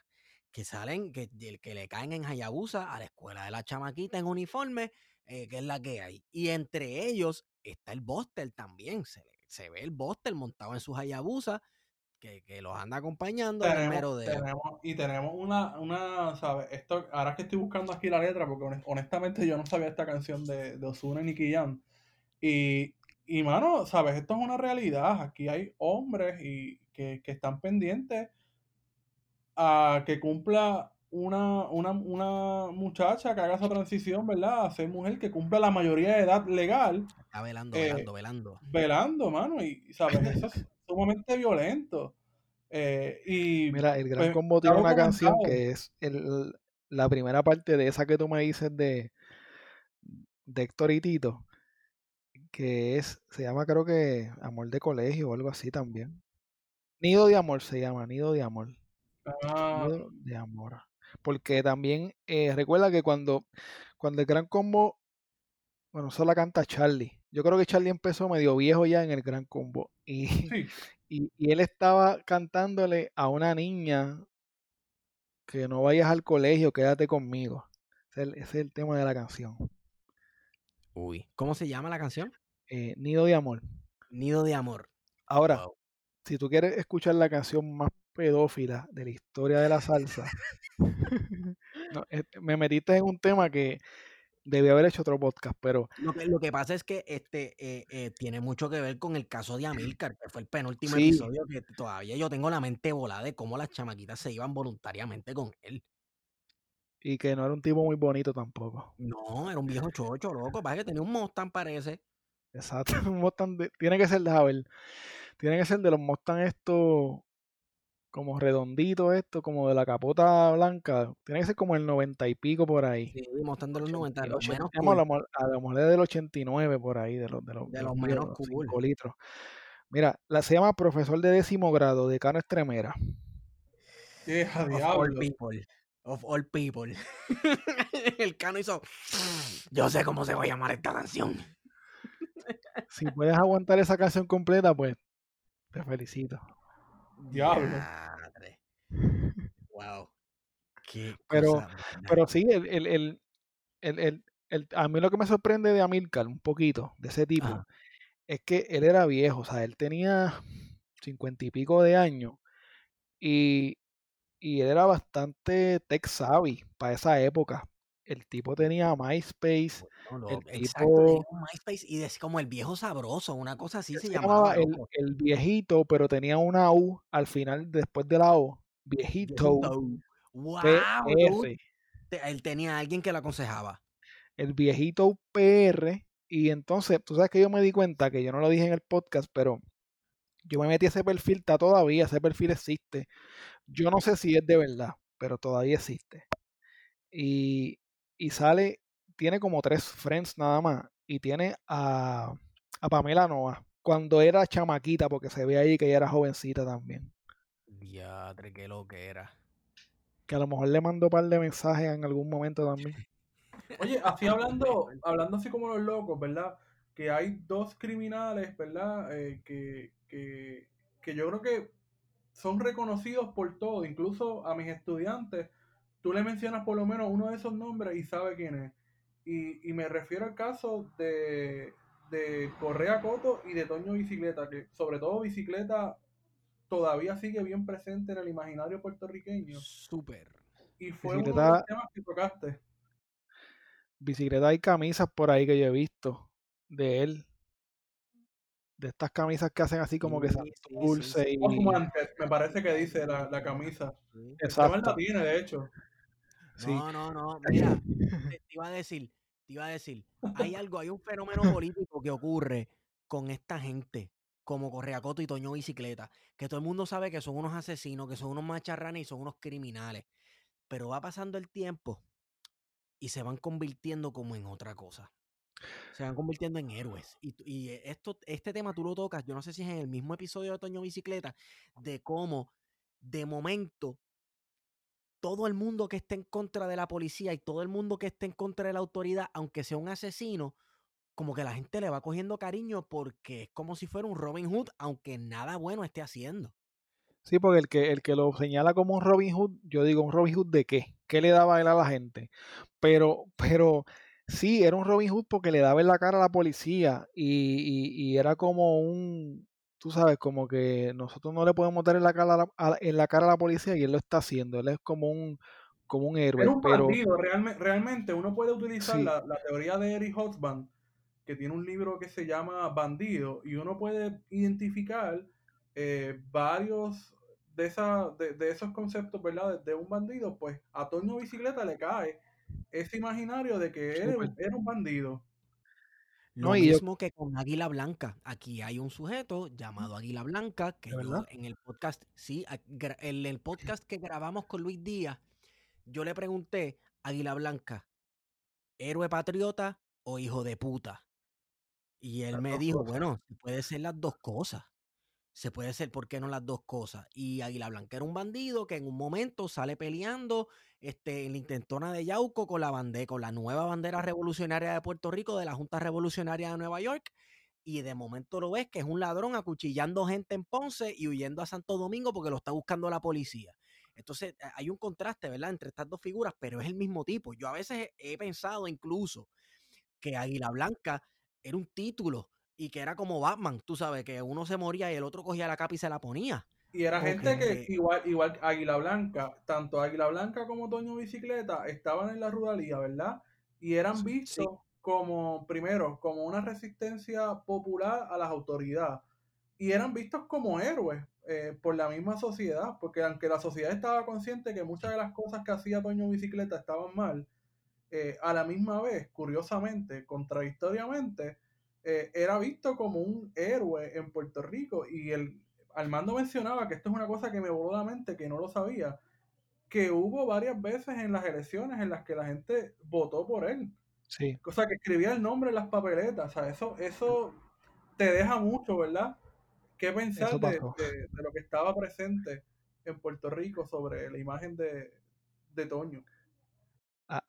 que salen, que, que le caen en Hayabusa a la escuela de la chamaquita en uniforme, eh, que es la que hay. Y entre ellos está el Bostel también. Se, se ve el Bostel montado en su Hayabusa, que, que, los anda acompañando tenemos. Tenemos, y tenemos una, una, ¿sabes? Esto, ahora que estoy buscando aquí la letra, porque honestamente yo no sabía esta canción de, de Ozuna y Nicky Jam. Y y mano, sabes, esto es una realidad. Aquí hay hombres y que, están pendientes a que cumpla una, una, muchacha que haga esa transición, ¿verdad? A ser mujer, que cumpla la mayoría de edad legal. Está velando, eh, velando, velando. Velando, mano. Y, ¿sabes? Eso es sumamente violento. Eh, y, Mira, el Gran pues, Combo tiene una canción que es el, la primera parte de esa que tú me dices de, de Héctor y Tito que es, se llama creo que Amor de Colegio o algo así también. Nido de Amor se llama, Nido de Amor. Ah. Nido de Amor. Porque también, eh, recuerda que cuando, cuando el Gran Combo, bueno, solo canta Charlie. Yo creo que Charlie empezó medio viejo ya en el Gran Combo. Y, y, y él estaba cantándole a una niña que no vayas al colegio, quédate conmigo. ese es el tema de la canción. Uy, ¿cómo se llama la canción? Eh, Nido de Amor. Nido de Amor. Ahora, si tú quieres escuchar la canción más pedófila de la historia de la salsa, eh, me metiste en un tema que debí haber hecho otro podcast, pero... Lo que, pasa es que este eh, tiene mucho que ver con el caso de Amilcar, que fue el penúltimo episodio que todavía yo tengo la mente volada de cómo las chamaquitas se iban voluntariamente con él. Y que no era un tipo muy bonito tampoco. No, era un viejo chocho, loco. Parece que tenía un Mustang, parece. Exacto, un Mustang tiene que ser de ver, tiene que ser de los Mustang estos como redondito esto, como de la capota blanca, tiene que ser como el 90 y pico por ahí. Sí, mostrando los 90, los menos cool. a la moneda del 89 por ahí, de los, de los, de los, menos cool. litros. Mira, la se llama Profesor de décimo grado, de Cano Estremera. Hija diablo. of all people. el Cano hizo, yo sé cómo se va a llamar esta canción. Si puedes aguantar esa canción completa, pues te felicito. Diablo. Diadre. Wow. Qué Pero- cosa. Pero sí, el, el, el, el- el- el- a mí lo que me sorprende de Amilcar un poquito, de ese tipo, Ajá. es que él era viejo, o sea, él tenía cincuenta y pico de años y, y él era bastante tech savvy para esa época. El tipo tenía MySpace, No, lo- el exacto, tipo- MySpace y es como el viejo sabroso, una cosa así se se llamaba. el, viejito, pero tenía una U al final, después de la O, viejito, Wow, PR. él tenía a alguien que lo aconsejaba. el viejito PR. Y entonces, tú sabes que yo me di cuenta que yo no lo dije en el podcast, pero yo me metí a ese perfil, está todavía, ese perfil existe. Yo no sé si es de verdad, pero todavía existe. Y, y sale, tiene como tres friends nada más. Y tiene a, a Pamela Noa, cuando era chamaquita, porque se ve ahí que ella era jovencita también. Diadre, qué lo que era. Que a lo mejor le mandó un par de mensajes en algún momento también. Oye, así hablando, hablando así como los locos, ¿verdad? Que hay dos criminales, ¿verdad? Eh, que, que, que yo creo que son reconocidos por todo, incluso a mis estudiantes. Tú le mencionas por lo menos uno de esos nombres y sabe quién es. Y, y me refiero al caso de, de Correa Coto y de Toño Bicicleta, que sobre todo Bicicleta todavía sigue bien presente en el imaginario puertorriqueño. Súper. Y fue uno de Bicicleta- los temas que tocaste. Bicicleta hay camisas por ahí que yo he visto de él. De estas camisas que hacen así como que Sí, San sí, sí, Dulce sí. y. Me parece que dice la, la camisa. Exacto. la tiene, de hecho. Sí. No, no, no. Mira, te, te iba a decir, te iba a decir, hay algo, hay un fenómeno político que ocurre con esta gente, como Correacoto y Toño Bicicleta, que todo el mundo sabe que son unos asesinos, que son unos macharranes y son unos criminales. Pero va pasando el tiempo y se van convirtiendo como en otra cosa. Se van convirtiendo en héroes. Y, y esto, este tema tú lo tocas, yo no sé si es en el mismo episodio de Toño Bicicleta, de cómo de momento todo el mundo que esté en contra de la policía y todo el mundo que esté en contra de la autoridad, aunque sea un asesino, como que la gente le va cogiendo cariño porque es como si fuera un Robin Hood, aunque nada bueno esté haciendo. Sí, porque el que, el que lo señala como un Robin Hood, yo digo, ¿un Robin Hood de qué? ¿Qué le daba él a la gente? Pero, pero sí, era un Robin Hood porque le daba en la cara a la policía y, era como un, tú sabes, como que nosotros no le podemos dar en la cara a la, a- en la cara a la policía y él lo está haciendo. Él es como un, como un héroe, un pero bandido, realme- realmente uno puede utilizar Sí. la, la teoría de Eric Hobsbawm, que tiene un libro que se llama Bandido, y uno puede identificar eh, varios de, esa, de, de esos conceptos, ¿verdad? De, de un bandido, pues a Toño Bicicleta le cae ese imaginario de que él era un bandido. Lo No, y yo- mismo que con Águila Blanca. Aquí hay un sujeto llamado Águila Blanca que ¿De yo en el podcast, sí, en el podcast que grabamos con Luis Díaz, yo le pregunté, Águila Blanca, ¿héroe patriota o hijo de puta? Y él me dijo, bueno, puede ser las dos cosas. Se puede ser, ¿por qué no las dos cosas? Y Águila Blanca era un bandido que en un momento sale peleando este, en la intentona de Yauco con la bandera, con la nueva bandera revolucionaria de Puerto Rico de la Junta Revolucionaria de Nueva York. Y de momento lo ves que es un ladrón acuchillando gente en Ponce y huyendo a Santo Domingo porque lo está buscando la policía. Entonces hay un contraste, ¿verdad? Entre estas dos figuras, pero es el mismo tipo. Yo a veces he pensado incluso que Águila Blanca era un título y que era como Batman, tú sabes, que uno se moría y el otro cogía la capa y se la ponía. Y era gente que igual, igual que Águila Blanca, tanto Águila Blanca como Toño Bicicleta estaban en la ruralía, ¿verdad? Y eran Sí. vistos como, primero, como una resistencia popular a las autoridades. Y eran vistos como héroes eh, por la misma sociedad, porque aunque la sociedad estaba consciente que muchas de las cosas que hacía Toño Bicicleta estaban mal, eh, a la misma vez, curiosamente, contradictoriamente, eh, era visto como un héroe en Puerto Rico. Y el Armando mencionaba que esto es una cosa que me voló la mente, que no lo sabía, que hubo varias veces en las elecciones en las que la gente votó por él. sí, O sea, que escribía el nombre en las papeletas. O sea, eso, eso te deja mucho, ¿verdad? ¿Qué pensar de, de- de lo que estaba presente en Puerto Rico sobre la imagen de, de Toño.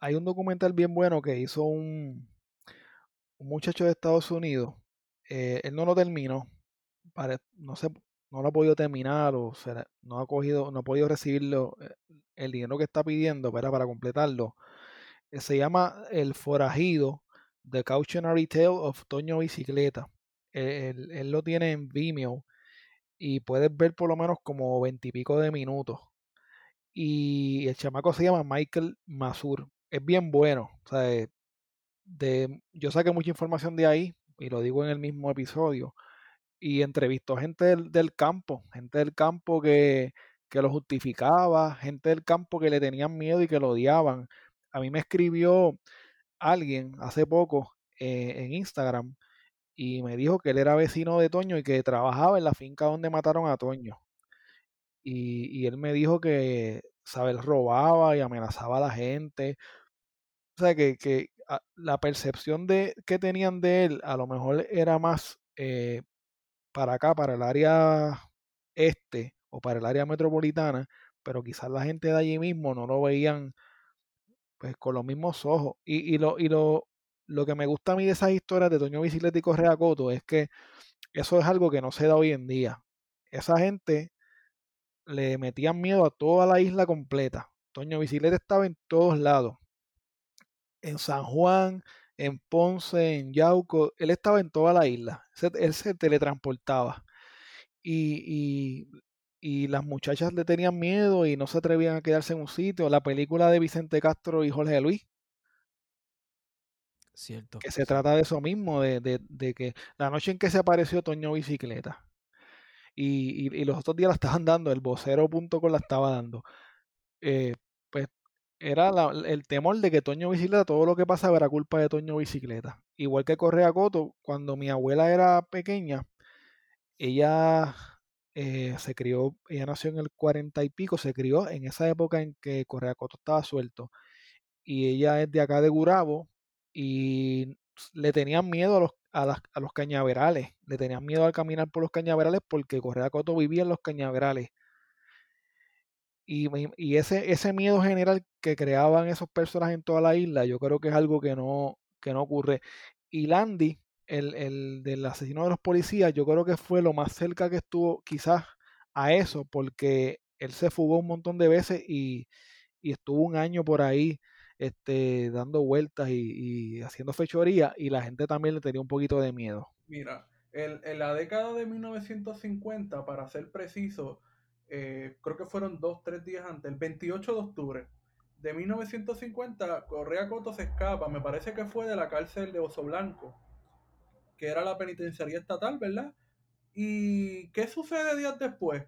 Hay un documental bien bueno que hizo un, un muchacho de Estados Unidos. Eh, él no lo terminó. no sé, no lo ha podido terminar o no ha cogido, no ha podido recibir eh, el dinero que está pidiendo para, para completarlo. Eh, se llama El Forajido, The Cautionary Tale of Toño Bicicleta. Él, él, lo tiene en Vimeo y puedes ver por lo menos como veintipico de minutos. Y el chamaco se llama Michael Masur. Es bien bueno. O sea, de, yo saqué mucha información de ahí y lo digo en el mismo episodio y entrevistó gente del, campo, gente del campo que, lo justificaba, gente del campo que le tenían miedo y que lo odiaban. A mí me escribió alguien hace poco eh, en Instagram y me dijo que él era vecino de Toño y que trabajaba en la finca donde mataron a Toño. Y, él me dijo que, ¿sabes? Robaba y amenazaba a la gente. O sea, que, que la percepción de, que tenían de él a lo mejor era más eh, para acá, para el área este o para el área metropolitana, pero quizás la gente de allí mismo no lo veían pues con los mismos ojos. Y, y, lo, y lo, lo que me gusta a mí de esas historias de Toño Bicicleta y Correa Coto es que eso es algo que no se da hoy en día. Esa gente le metían miedo a toda la isla completa. Toño Bicicleta estaba en todos lados. En San Juan, en Ponce, en Yauco, él estaba en toda la isla, él se teletransportaba. Y, y, las muchachas le tenían miedo y no se atrevían a quedarse en un sitio. La película de Vicente Castro y Jorge Luis. Cierto. Que se trata de eso mismo, de, de, que la noche en que se apareció Toño Bicicleta. Y, y, los otros días la estaban dando, el vocero.com la estaba dando. Eh, era el temor de que Toño Bicicleta, todo lo que pasaba era culpa de Toño Bicicleta. Igual que Correa Coto, cuando mi abuela era pequeña, ella eh, se crió, ella nació en el cuarenta y pico, se crió en esa época en que Correa Coto estaba suelto. Y ella es de acá de Gurabo y le tenían miedo a los, a, a los cañaverales, le tenían miedo al caminar por los cañaverales porque Correa Coto vivía en los cañaverales y, ese, ese miedo general que creaban esos personajes en toda la isla, yo creo que es algo que no, que no ocurre. Y Landy, el, el del asesino de los policías, yo creo que fue lo más cerca que estuvo quizás a eso, porque él se fugó un montón de veces y, estuvo un año por ahí este, dando vueltas y, haciendo fechoría y la gente también le tenía un poquito de miedo. Mira, en la década de 1950, para ser preciso, eh, creo que fueron dos, tres días antes, el 28 de octubre de 1950, Correa Coto se escapa, me parece que fue de la cárcel de Oso Blanco, que era la penitenciaría estatal, ¿verdad? ¿Y qué sucede días después?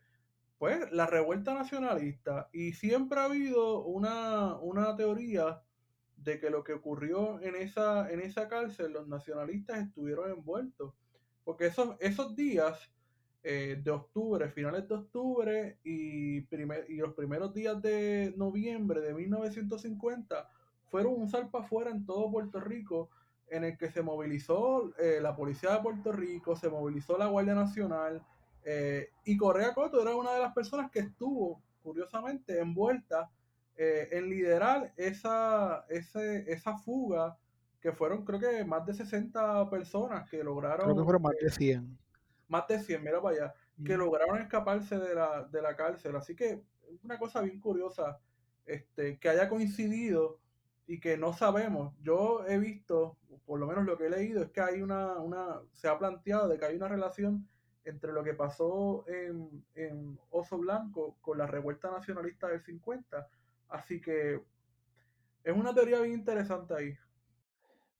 Pues la revuelta nacionalista. Y siempre ha habido una, una teoría de que lo que ocurrió en esa, en esa cárcel, los nacionalistas estuvieron envueltos. Porque esos, esos días eh, de octubre, finales de octubre y, y los primeros días de noviembre de 1950 fueron un salpa afuera en todo Puerto Rico en el que se movilizó eh, la policía de Puerto Rico, se movilizó la Guardia Nacional eh, y Correa Coto era una de las personas que estuvo, curiosamente, envuelta en liderar esa, ese, esa fuga que fueron creo que más de 60 personas que lograron... Creo que fueron más de 100 más de 100, mira para allá, que lograron escaparse de la, de la cárcel. Así que es una cosa bien curiosa este, que haya coincidido y que no sabemos. Yo he visto, por lo menos lo que he leído, es que hay una, una se ha planteado de que hay una relación entre lo que pasó en, en Oso Blanco con la revuelta nacionalista del 50. Así que es una teoría bien interesante ahí.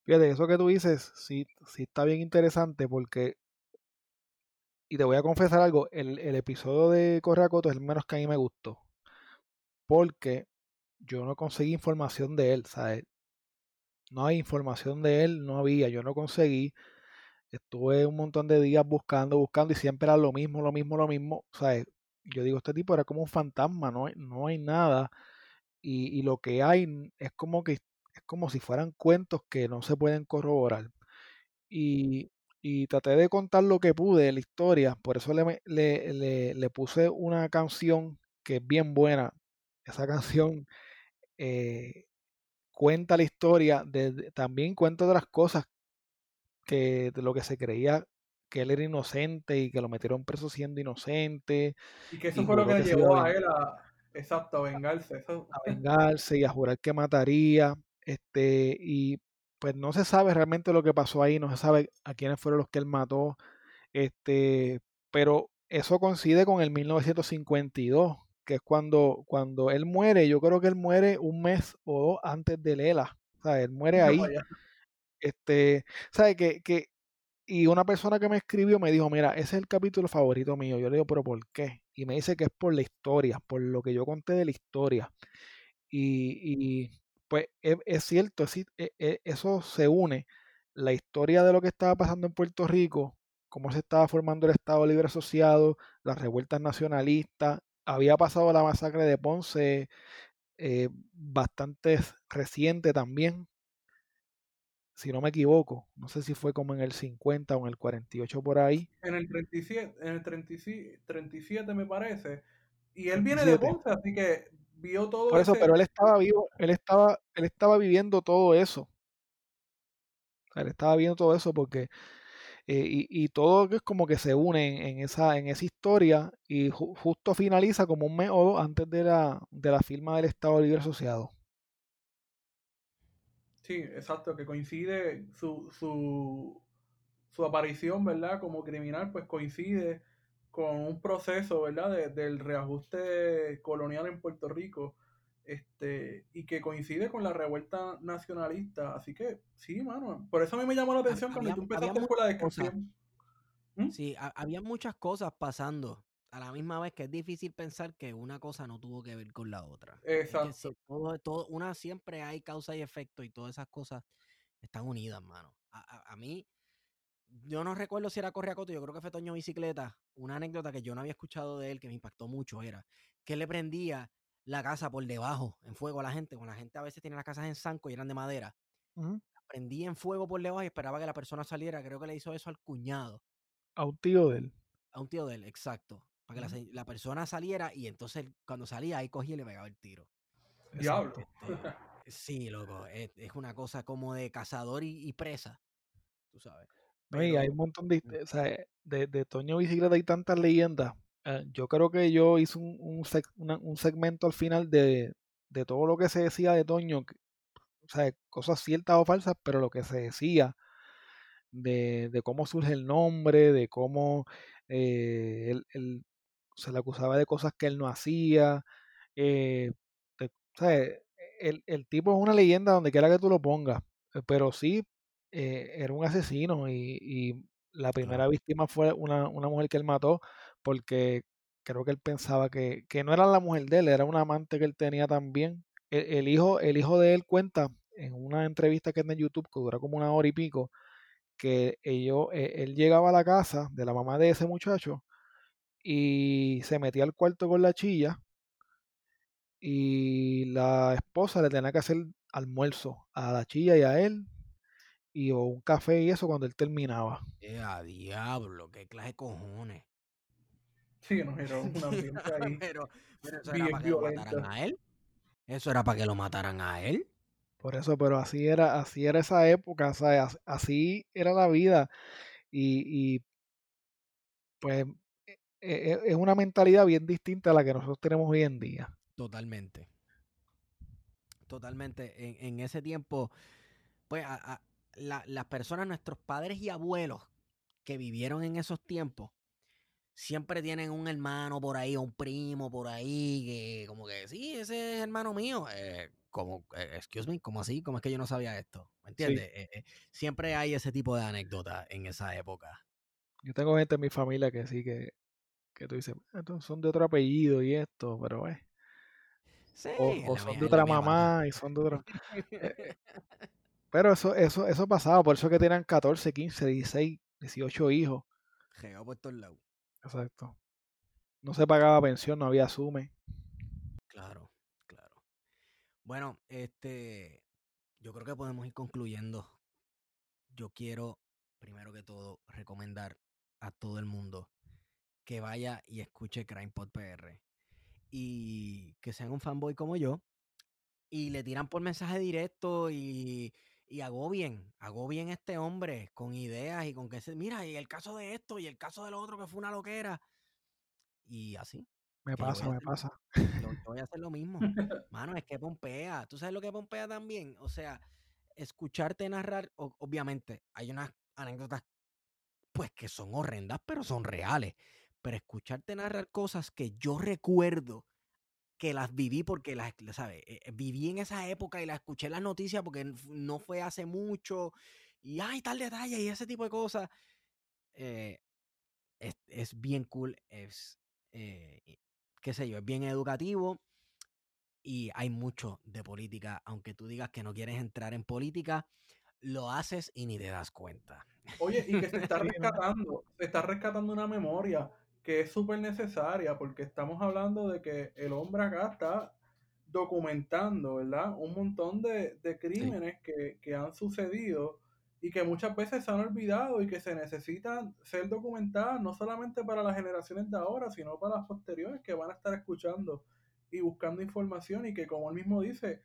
Fíjate, eso que tú dices, sí, sí está bien interesante porque y te voy a confesar algo, el, episodio de Correacoto es el menos que a mí me gustó. Porque yo no conseguí información de él, ¿sabes? No hay información de él, no había, yo no conseguí. Estuve un montón de días buscando, buscando y siempre era lo mismo, lo mismo, lo mismo. ¿sabes? Yo digo, este tipo era como un fantasma, no hay, no hay nada. Y, y lo que hay es como que es como si fueran cuentos que no se pueden corroborar. Y y traté de contar lo que pude de la historia, por eso le, le, le, puse una canción que es bien buena. Esa canción eh, cuenta la historia, de, también cuenta otras cosas que de lo que se creía que él era inocente y que lo metieron preso siendo inocente. Y que eso fue lo que, le llevó a él a, exacto, a vengarse. A vengarse y a jurar que mataría. Este, y pues no se sabe realmente lo que pasó ahí, no se sabe a quiénes fueron los que él mató. Este, pero eso coincide con el 1952, que es cuando, cuando él muere. Yo creo que él muere un mes o dos antes de Lela. O sea, él muere ahí. este, ¿sabe? Que, que, y una persona que me escribió me dijo, mira, ese es el capítulo favorito mío. Yo le digo, pero ¿por qué? Y me dice que es por la historia, por lo que yo conté de la historia. Y, y pues es, es cierto, es, e, e, eso se une. La historia de lo que estaba pasando en Puerto Rico cómo se estaba formando el Estado Libre Asociado, las revueltas nacionalistas, había pasado la masacre de Ponce, eh, bastante reciente también, si no me equivoco, no sé si fue como en el 50 o en el 48 por ahí. En el 37, en el 37, me parece, y él viene de Ponce, así que vio todo Por eso, pero él estaba vivo, él estaba, él estaba viviendo todo eso. él estaba viendo todo eso porque eh, y, y, todo es como que se une en, esa, en esa historia y justo finaliza como un mes o dos antes de la, de la firma del Estado Libre Asociado. Sí, exacto, que coincide su, su, su aparición, ¿verdad? Como criminal, pues coincide con un proceso, ¿verdad? del reajuste colonial en Puerto Rico este, y que coincide con la revuelta nacionalista. Así que, sí, mano. Por eso a mí me llamó la atención cuando tú empezaste con la descripción. ¿Mm? Sí, había muchas cosas pasando a la misma vez que es difícil pensar que una cosa no tuvo que ver con la otra. Exacto. todo, todo, una siempre hay causa y efecto y todas esas cosas están unidas, mano. A, a, mí, yo no recuerdo si era Correacoto, yo creo que fue Toño Bicicleta. Una anécdota que yo no había escuchado de él que me impactó mucho era que le prendía la casa por debajo, en fuego a la gente. Cuando la gente a veces tiene las casas en zanco y eran de madera. Prendía en fuego por debajo y esperaba que la persona saliera. Creo que le hizo eso al cuñado. A un tío de él. A un tío de él, exacto. Para que la, persona saliera y entonces cuando salía ahí cogía y le pegaba el tiro. Diablo. Este, sí, loco. Es, una cosa como de cazador y, presa. Tú sabes. Hay un montón de, o sea, de, de Toño Bicicleta hay tantas leyendas eh, yo creo que yo hice un, un, segmento al final de, todo lo que se decía de Toño, o sea, cosas ciertas o falsas, pero lo que se decía de, cómo surge el nombre, de cómo eh, él, se le acusaba de cosas que él no hacía. Eh, o sea, el, el, tipo es una leyenda donde quiera que tú lo pongas, pero sí era un asesino y, y la primera víctima fue una, una mujer que él mató porque creo que él pensaba que, no era la mujer de él, era una amante que él tenía también. El, hijo, el hijo de él cuenta en una entrevista que es en YouTube, que dura como una hora y pico, que ellos, e, él llegaba a la casa de la mamá de ese muchacho y se metía al cuarto con la chilla y la esposa le tenía que hacer almuerzo a la chilla y a él y o un café y eso cuando él terminaba. Eh, a diablo, qué clase de cojones. Sí, no, era un ambiente ahí. pero, pero eso era para que lo mataran a él. Eso era para que lo mataran a él. Por eso, pero así era, así era esa época, sea, así era la vida. Y, y pues e, e, es una mentalidad bien distinta a la que nosotros tenemos hoy en día. Totalmente. Totalmente. En, en ese tiempo, pues a, las personas, nuestros padres y abuelos que vivieron en esos tiempos, siempre tienen un hermano por ahí, o un primo por ahí, que como que, sí, ese es hermano mío. Eh, como, eh, excuse me, como así? como es que yo no sabía esto? ¿Me entiendes? Eh, siempre hay ese tipo de anécdotas en esa época. Yo tengo gente en mi familia que sí, que, que tú dices, ah, son de otro apellido y esto, pero eh. Sí, o, son de otra mamá y son de otra. pero eso, eso, eso pasaba, por eso que tenían 14, 15, 16, 18 hijos. Geo por todos lados. Exacto. No se pagaba pensión, no había sume. Claro, claro. Bueno, este, yo creo que podemos ir concluyendo. Yo quiero, primero que todo, recomendar a todo el mundo que vaya y escuche CrimePod PR. Y que sean un fanboy como yo y le tiran por mensaje directo y, y agobien, agobien a este hombre con ideas y con que se, mira, y el caso de esto y el caso del otro que fue una loquera. Y así. Me pasa, me pasa. Yo voy a hacer lo mismo. Mano, es que pompea. ¿Tú sabes lo que pompea también? O sea, escucharte narrar, o- obviamente, hay unas anécdotas, pues, que son horrendas, pero son reales. Pero escucharte narrar cosas que yo recuerdo que las viví porque las, ¿sabes? Eh, eh, Viví en esa época y las escuché en las noticias porque no fue hace mucho. Y hay tal detalle y ese tipo de cosas. eh, es, es bien cool, es, eh, qué sé yo, es bien educativo y hay mucho de política, aunque tú digas que no quieres entrar en política, lo haces y ni te das cuenta. Oye, y que se está rescatando, se está rescatando una memoria que es súper necesaria porque estamos hablando de que el hombre acá está documentando, ¿verdad? Un montón de, de crímenes que, que han sucedido y que muchas veces se han olvidado y que se necesitan ser documentadas no solamente para las generaciones de ahora, sino para las posteriores que van a estar escuchando y buscando información y que como él mismo dice,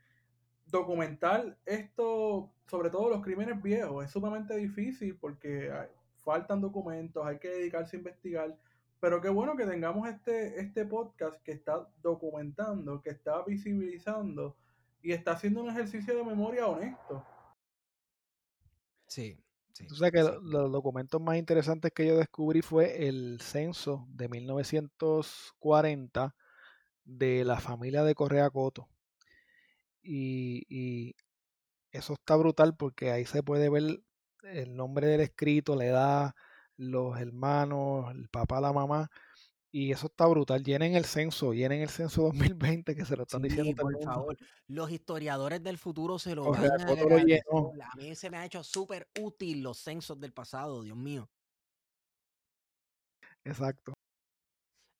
documentar esto, sobre todo los crímenes viejos, es sumamente difícil porque hay- faltan documentos, hay que dedicarse a investigar. Pero qué bueno que tengamos este, este podcast que está documentando, que está visibilizando y está haciendo un ejercicio de memoria honesto. Sí, sí. Tú sabes que sí. los documentos más interesantes que yo descubrí fue el censo de 1940 de la familia de Correa Coto. Y, y eso está brutal porque ahí se puede ver el nombre del escrito, la edad, los hermanos, el papá, la mamá. Y eso está brutal. Llenen el censo, llenen el censo 2020 que se lo están diciendo Sí, por favor. Los historiadores del futuro se lo van a lo llenó. A mí se me ha hecho súper útil los censos del pasado, Dios mío. Exacto.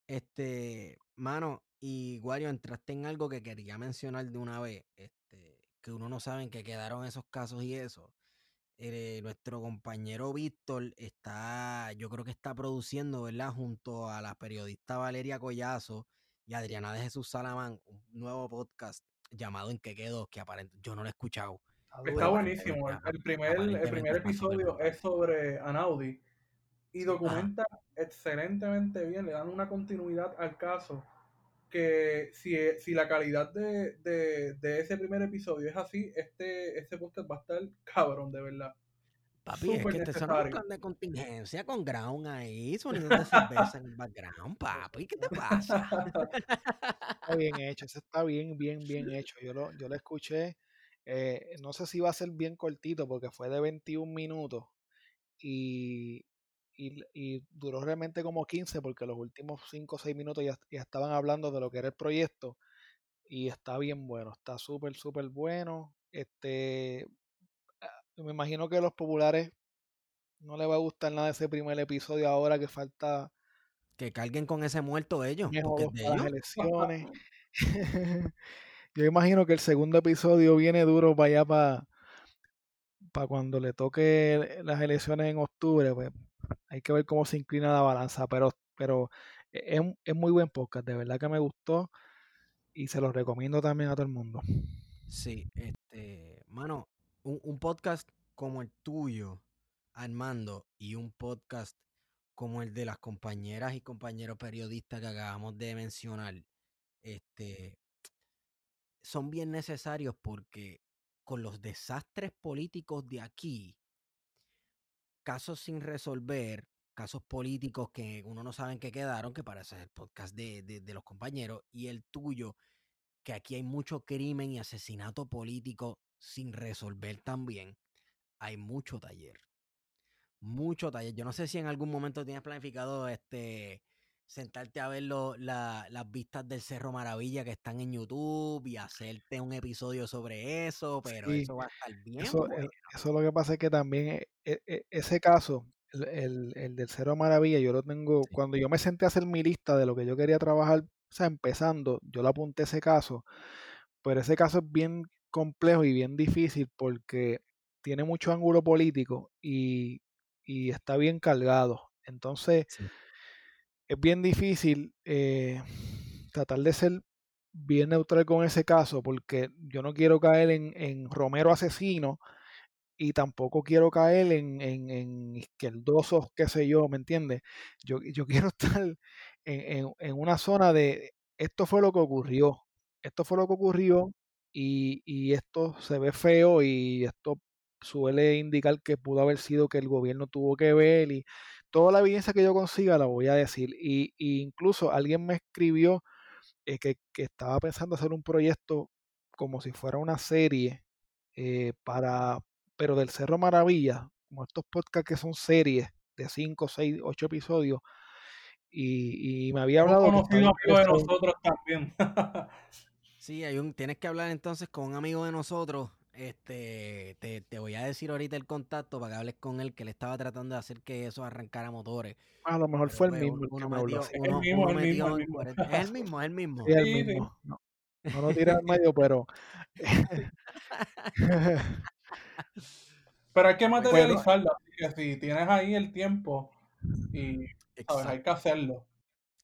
Este, mano, y Wario, entraste en algo que quería mencionar de una vez, este, que uno no sabe en qué quedaron esos casos y eso. Eh, nuestro compañero Víctor está, yo creo que está produciendo, ¿verdad? Junto a la periodista Valeria Collazo y Adriana de Jesús Salamán, un nuevo podcast llamado En qué quedó, que aparentemente yo no lo he escuchado. Está buenísimo. El, primer, el primer episodio es sobre Anaudi y documenta excelentemente bien, le dan una continuidad al caso que si, si la calidad de, de, de ese primer episodio es así, este, este podcast va a estar cabrón, de verdad. Papi, es que este son de contingencia con ground ahí, sonidos de cerveza en el background, papi. ¿Qué te pasa? Está bien hecho, eso está bien, bien, bien hecho. Yo lo, yo lo escuché, eh, no sé si va a ser bien cortito porque fue de 21 minutos y, y, y duró realmente como 15 porque los últimos 5 o 6 minutos ya, ya estaban hablando de lo que era el proyecto y está bien bueno, está súper, súper bueno. Este, ah, me imagino que a los populares no les va a gustar nada ese primer episodio ahora que falta Que carguen con ese muerto ellos, porque de las ellos. elecciones. Yo imagino que el segundo episodio viene duro para allá, para, para cuando le toque las elecciones en octubre. Pues hay que ver cómo se inclina la balanza. Pero, pero es, un- es muy buen podcast, de verdad que me gustó y se los recomiendo también a todo el mundo. Sí, este, mano, un, un podcast como el tuyo, Armando, y un podcast como el de las compañeras y compañeros periodistas que acabamos de mencionar, este, son bien necesarios porque con los desastres políticos de aquí, casos sin resolver, casos políticos que uno no sabe en qué quedaron, que es el podcast de, de- de los compañeros, y el tuyo, que aquí hay mucho crimen y asesinato político sin resolver también, hay mucho taller. Mucho taller. Yo no sé si en algún momento tienes planificado este sentarte a ver lo- la- las vistas del Cerro Maravilla que están en YouTube y hacerte un episodio sobre eso, pero Sí, eso va a estar bien Eso, bueno. eh, eso lo que pasa es que también eh, eh, eh, ese caso, el, el- el del Cero Maravilla, yo lo tengo, Sí. cuando yo me senté a hacer mi lista de lo que yo quería trabajar, o sea, empezando, yo le apunté ese caso, pero ese caso es bien complejo y bien difícil porque tiene mucho ángulo político y, y está bien cargado. Entonces, Sí. Es bien difícil eh, tratar de ser bien neutral con ese caso porque yo no quiero caer en, en Romero asesino y tampoco quiero caer en, en, en izquierdosos, qué sé yo, ¿me entiendes? Yo, yo quiero estar en, en, una zona de esto fue lo que ocurrió, esto fue lo que ocurrió y, y esto se ve feo y esto suele indicar que pudo haber sido que el gobierno tuvo que ver y toda la evidencia que yo consiga la voy a decir. Y, y incluso alguien me escribió eh, que, que, estaba pensando hacer un proyecto como si fuera una serie eh, para, pero del Cerro Maravilla, como estos podcasts que son series de 5, 6, 8 episodios. Y, y me había hablado. Un conocido amigo de nosotros también. sí, hay un, tienes que hablar entonces con un amigo de nosotros este, te, te, voy a decir ahorita el contacto para que hables con él, que le estaba tratando de hacer que eso arrancara motores. A lo mejor fue el mismo. el mismo, el mismo, Es el mismo, es el mismo. Sí, el mismo. No, no lo tira al medio, pero. pero hay que materializarlo. Así que si tienes ahí el tiempo y sabes, hay que hacerlo.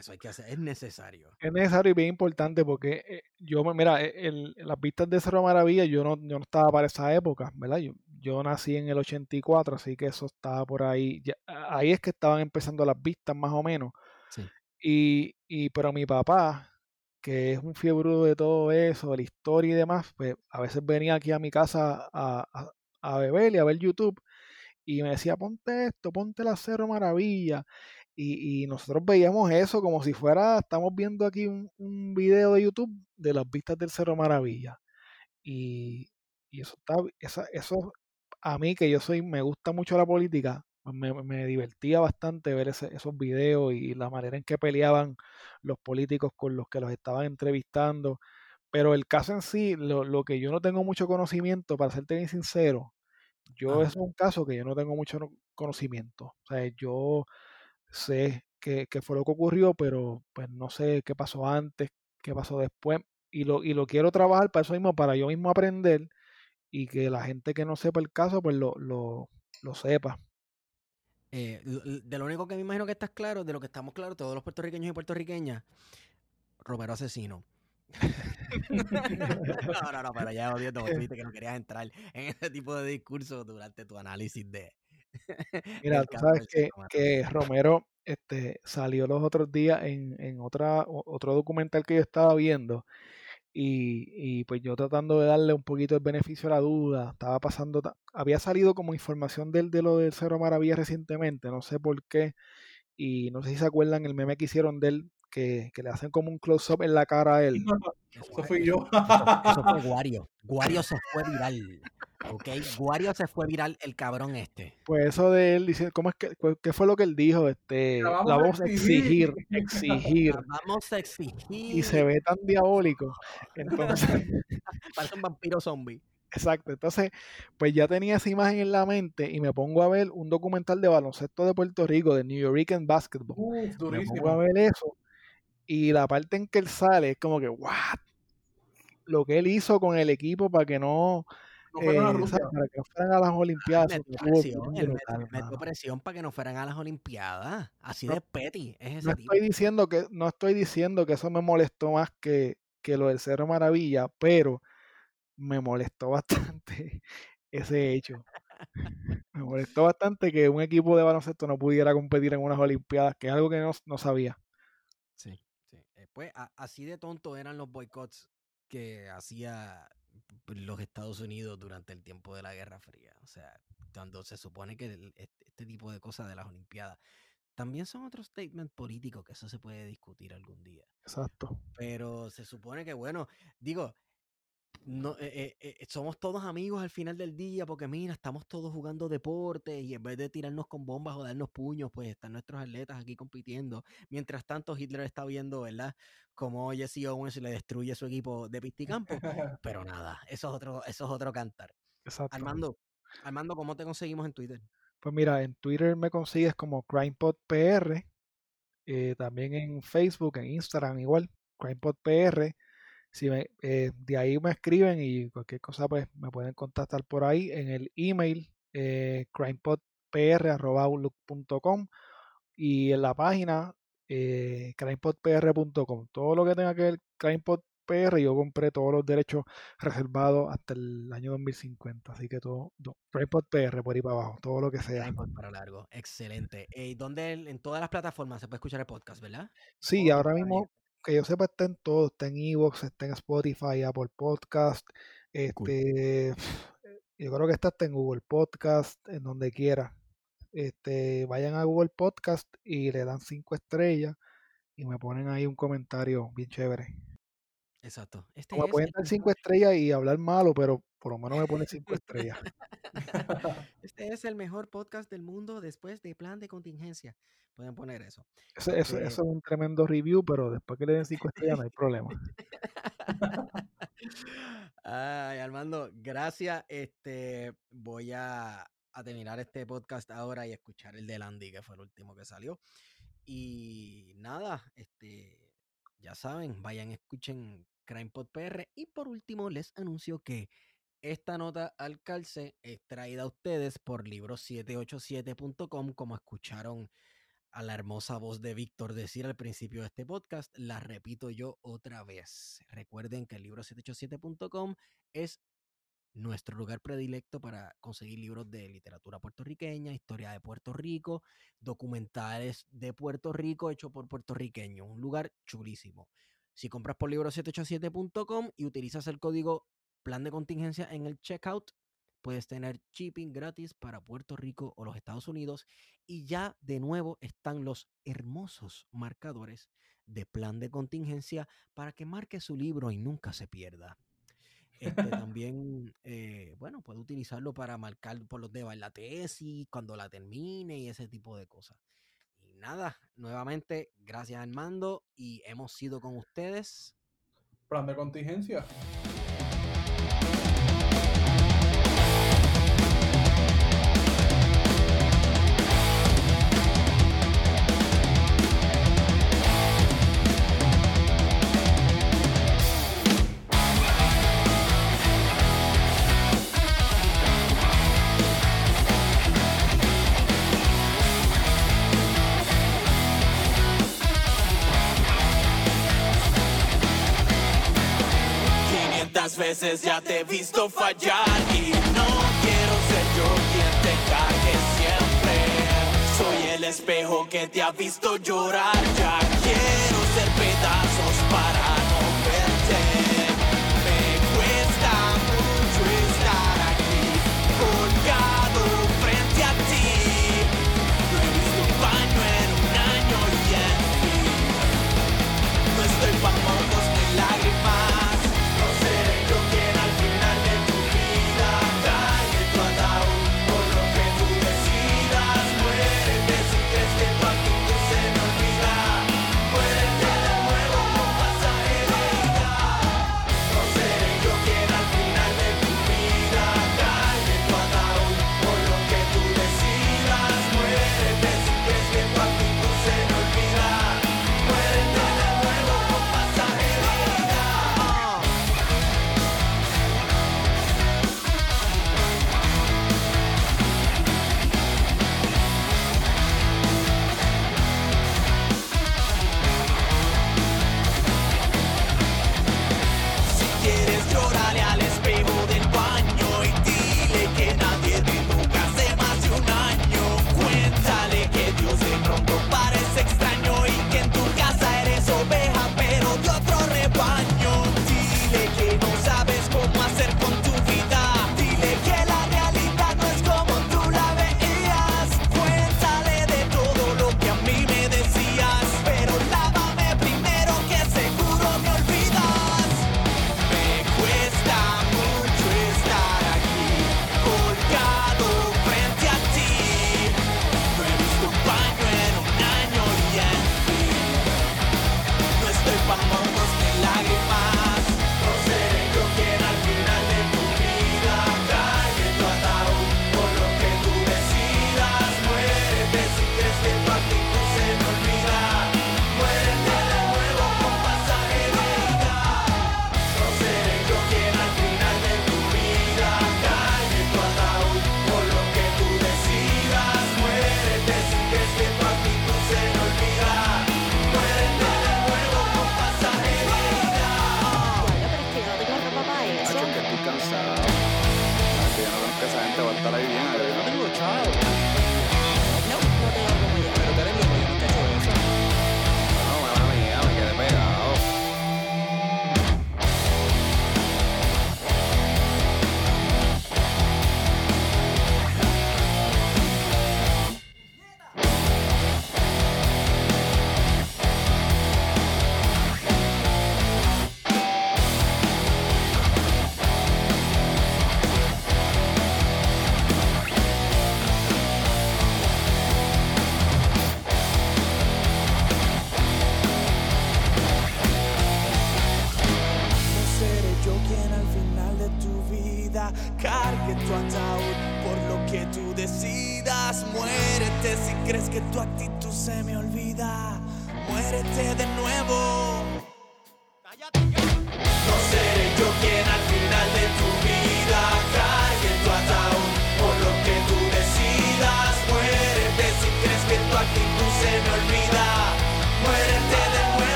Eso hay que hacer, es necesario. Es necesario y bien importante porque eh, yo, mira, e, el, las vistas de Cerro Maravilla, yo no, yo no estaba para esa época, ¿verdad? Yo, yo nací en el 84, así que eso estaba por ahí. Ya, ahí es que estaban empezando las vistas más o menos. Sí. Y, y pero mi papá, que es un fiebrudo de todo eso, de la historia y demás, pues a veces venía aquí a mi casa a, a, a beber y a ver YouTube y me decía, ponte esto, ponte la Cerro Maravilla. Y, y, nosotros veíamos eso como si fuera, estamos viendo aquí un, un, video de YouTube de las vistas del Cerro Maravilla. Y, y eso está, esa, eso a mí que yo soy, me gusta mucho la política, pues me, me divertía bastante ver ese, esos videos y la manera en que peleaban los políticos con los que los estaban entrevistando. Pero el caso en sí, lo, lo que yo no tengo mucho conocimiento, para serte bien sincero, yo es un caso que yo no tengo mucho conocimiento. O sea, yo sé qué, qué, fue lo que ocurrió, pero pues no sé qué pasó antes, qué pasó después. Y lo, y lo quiero trabajar para eso mismo, para yo mismo aprender y que la gente que no sepa el caso, pues lo, lo, lo sepa. Eh, de lo único que me imagino que estás claro, de lo que estamos claros, todos los puertorriqueños y puertorriqueñas, Romero asesino. no, no, no, pero ya odiando, dijiste que no querías entrar en ese tipo de discurso durante tu análisis de, Mira, tú sabes que, que, Romero este, salió los otros días en, en otra, otro documental que yo estaba viendo y, y, pues yo tratando de darle un poquito el beneficio a la duda, estaba pasando, había salido como información del, de lo del Cerro Maravilla recientemente, no sé por qué, y no sé si se acuerdan el meme que hicieron de él, que, que le hacen como un close-up en la cara a él. Eso fui yo. Eso, fue Guario. Guario se fue viral. Ok, Guario se fue viral el cabrón este. Pues eso de él dice, ¿cómo es que qué fue lo que él dijo? Este, la vamos, la vamos a exigir, exigir. La vamos a exigir. Y se ve tan diabólico. Entonces, parece un vampiro zombie. Exacto, entonces, pues ya tenía esa imagen en la mente y me pongo a ver un documental de baloncesto de Puerto Rico, de New York Basketball. Uh, me pongo a ver eso y la parte en que él sale es como que, ¿what? Lo que él hizo con el equipo para que no, no eh, a para que no fueran a las Olimpiadas. Metió presión, él metió presión para que no fueran a las Olimpiadas. Así no, de petty es ese no tipo. Estoy diciendo que, no estoy diciendo que eso me molestó más que, que lo del Cerro Maravilla, pero me molestó bastante ese hecho. me molestó bastante que un equipo de baloncesto no pudiera competir en unas Olimpiadas, que es algo que no, no sabía. Pues así de tonto eran los boicots que hacía los Estados Unidos durante el tiempo de la Guerra Fría. O sea, cuando se supone que el, este, este, tipo de cosas de las Olimpiadas también son otros statements políticos que eso se puede discutir algún día. Exacto. Pero se supone que, bueno, digo, no, eh, eh, eh, somos todos amigos al final del día porque mira, estamos todos jugando deporte y en vez de tirarnos con bombas o darnos puños, pues están nuestros atletas aquí compitiendo. Mientras tanto, Hitler está viendo, ¿verdad? Como Jesse Owens le destruye su equipo de pisticampo. Pero nada, eso es otro, eso es otro cantar. Exacto. Armando, Armando, ¿cómo te conseguimos en Twitter? Pues mira, en Twitter me consigues como CrimePodPR, eh, también en Facebook, en Instagram igual, CrimePodPR si me, eh, de ahí me escriben y cualquier cosa pues me pueden contactar por ahí en el email eh, crimepodpr.outlook.com y en la página eh, crimepodpr.com. Todo lo que tenga que ver crimepodpr PR, yo compré todos los derechos reservados hasta el año 2050. Así que todo, CrimePod PR por ahí para abajo, todo lo que sea. CrimePod para largo, excelente. ¿Y dónde en todas las plataformas se puede escuchar el podcast, verdad? Sí, ahora mismo, que yo sepa, está en todo, está en Evox, está en Spotify, Apple Podcast, este, yo creo que está hasta en Google Podcast, en donde quiera. Este, vayan a Google Podcast y le dan cinco estrellas y me ponen ahí un comentario bien chévere. Exacto. Este me pueden dar cinco estrellas y hablar malo, pero por lo menos me ponen cinco estrellas. Este es el mejor podcast del mundo después de plan de contingencia. Pueden poner eso. Eso, eso, es un tremendo review, pero después que le den cinco estrellas no hay problema. Ay, Armando, gracias. Este, voy a, a terminar este podcast ahora y escuchar el de Landy, que fue el último que salió. Y nada, este, ya saben, vayan, escuchen CrimePod PR. Y por último, les anuncio que esta nota al calce es traída a ustedes por libro787.com, como escucharon a la hermosa voz de Víctor decir al principio de este podcast, la repito yo otra vez. Recuerden que el libro787.com es nuestro lugar predilecto para conseguir libros de literatura puertorriqueña, historia de Puerto Rico, documentales de Puerto Rico hecho por puertorriqueños. Un lugar chulísimo. Si compras por libro787.com y utilizas el código plan de contingencia en el checkout, puedes tener shipping gratis para Puerto Rico o los Estados Unidos. Y ya de nuevo están los hermosos marcadores de plan de contingencia para que marque su libro y nunca se pierda. Este, también, eh, bueno, puede utilizarlo para marcar por los en la tesis, cuando la termine y ese tipo de cosas. Y nada, nuevamente, gracias Armando y hemos sido con ustedes. Plan de contingencia. Ya te he visto fallar y no quiero ser yo quien te cague siempre. Soy el espejo que te ha visto llorar, ya quiero ser pedazos para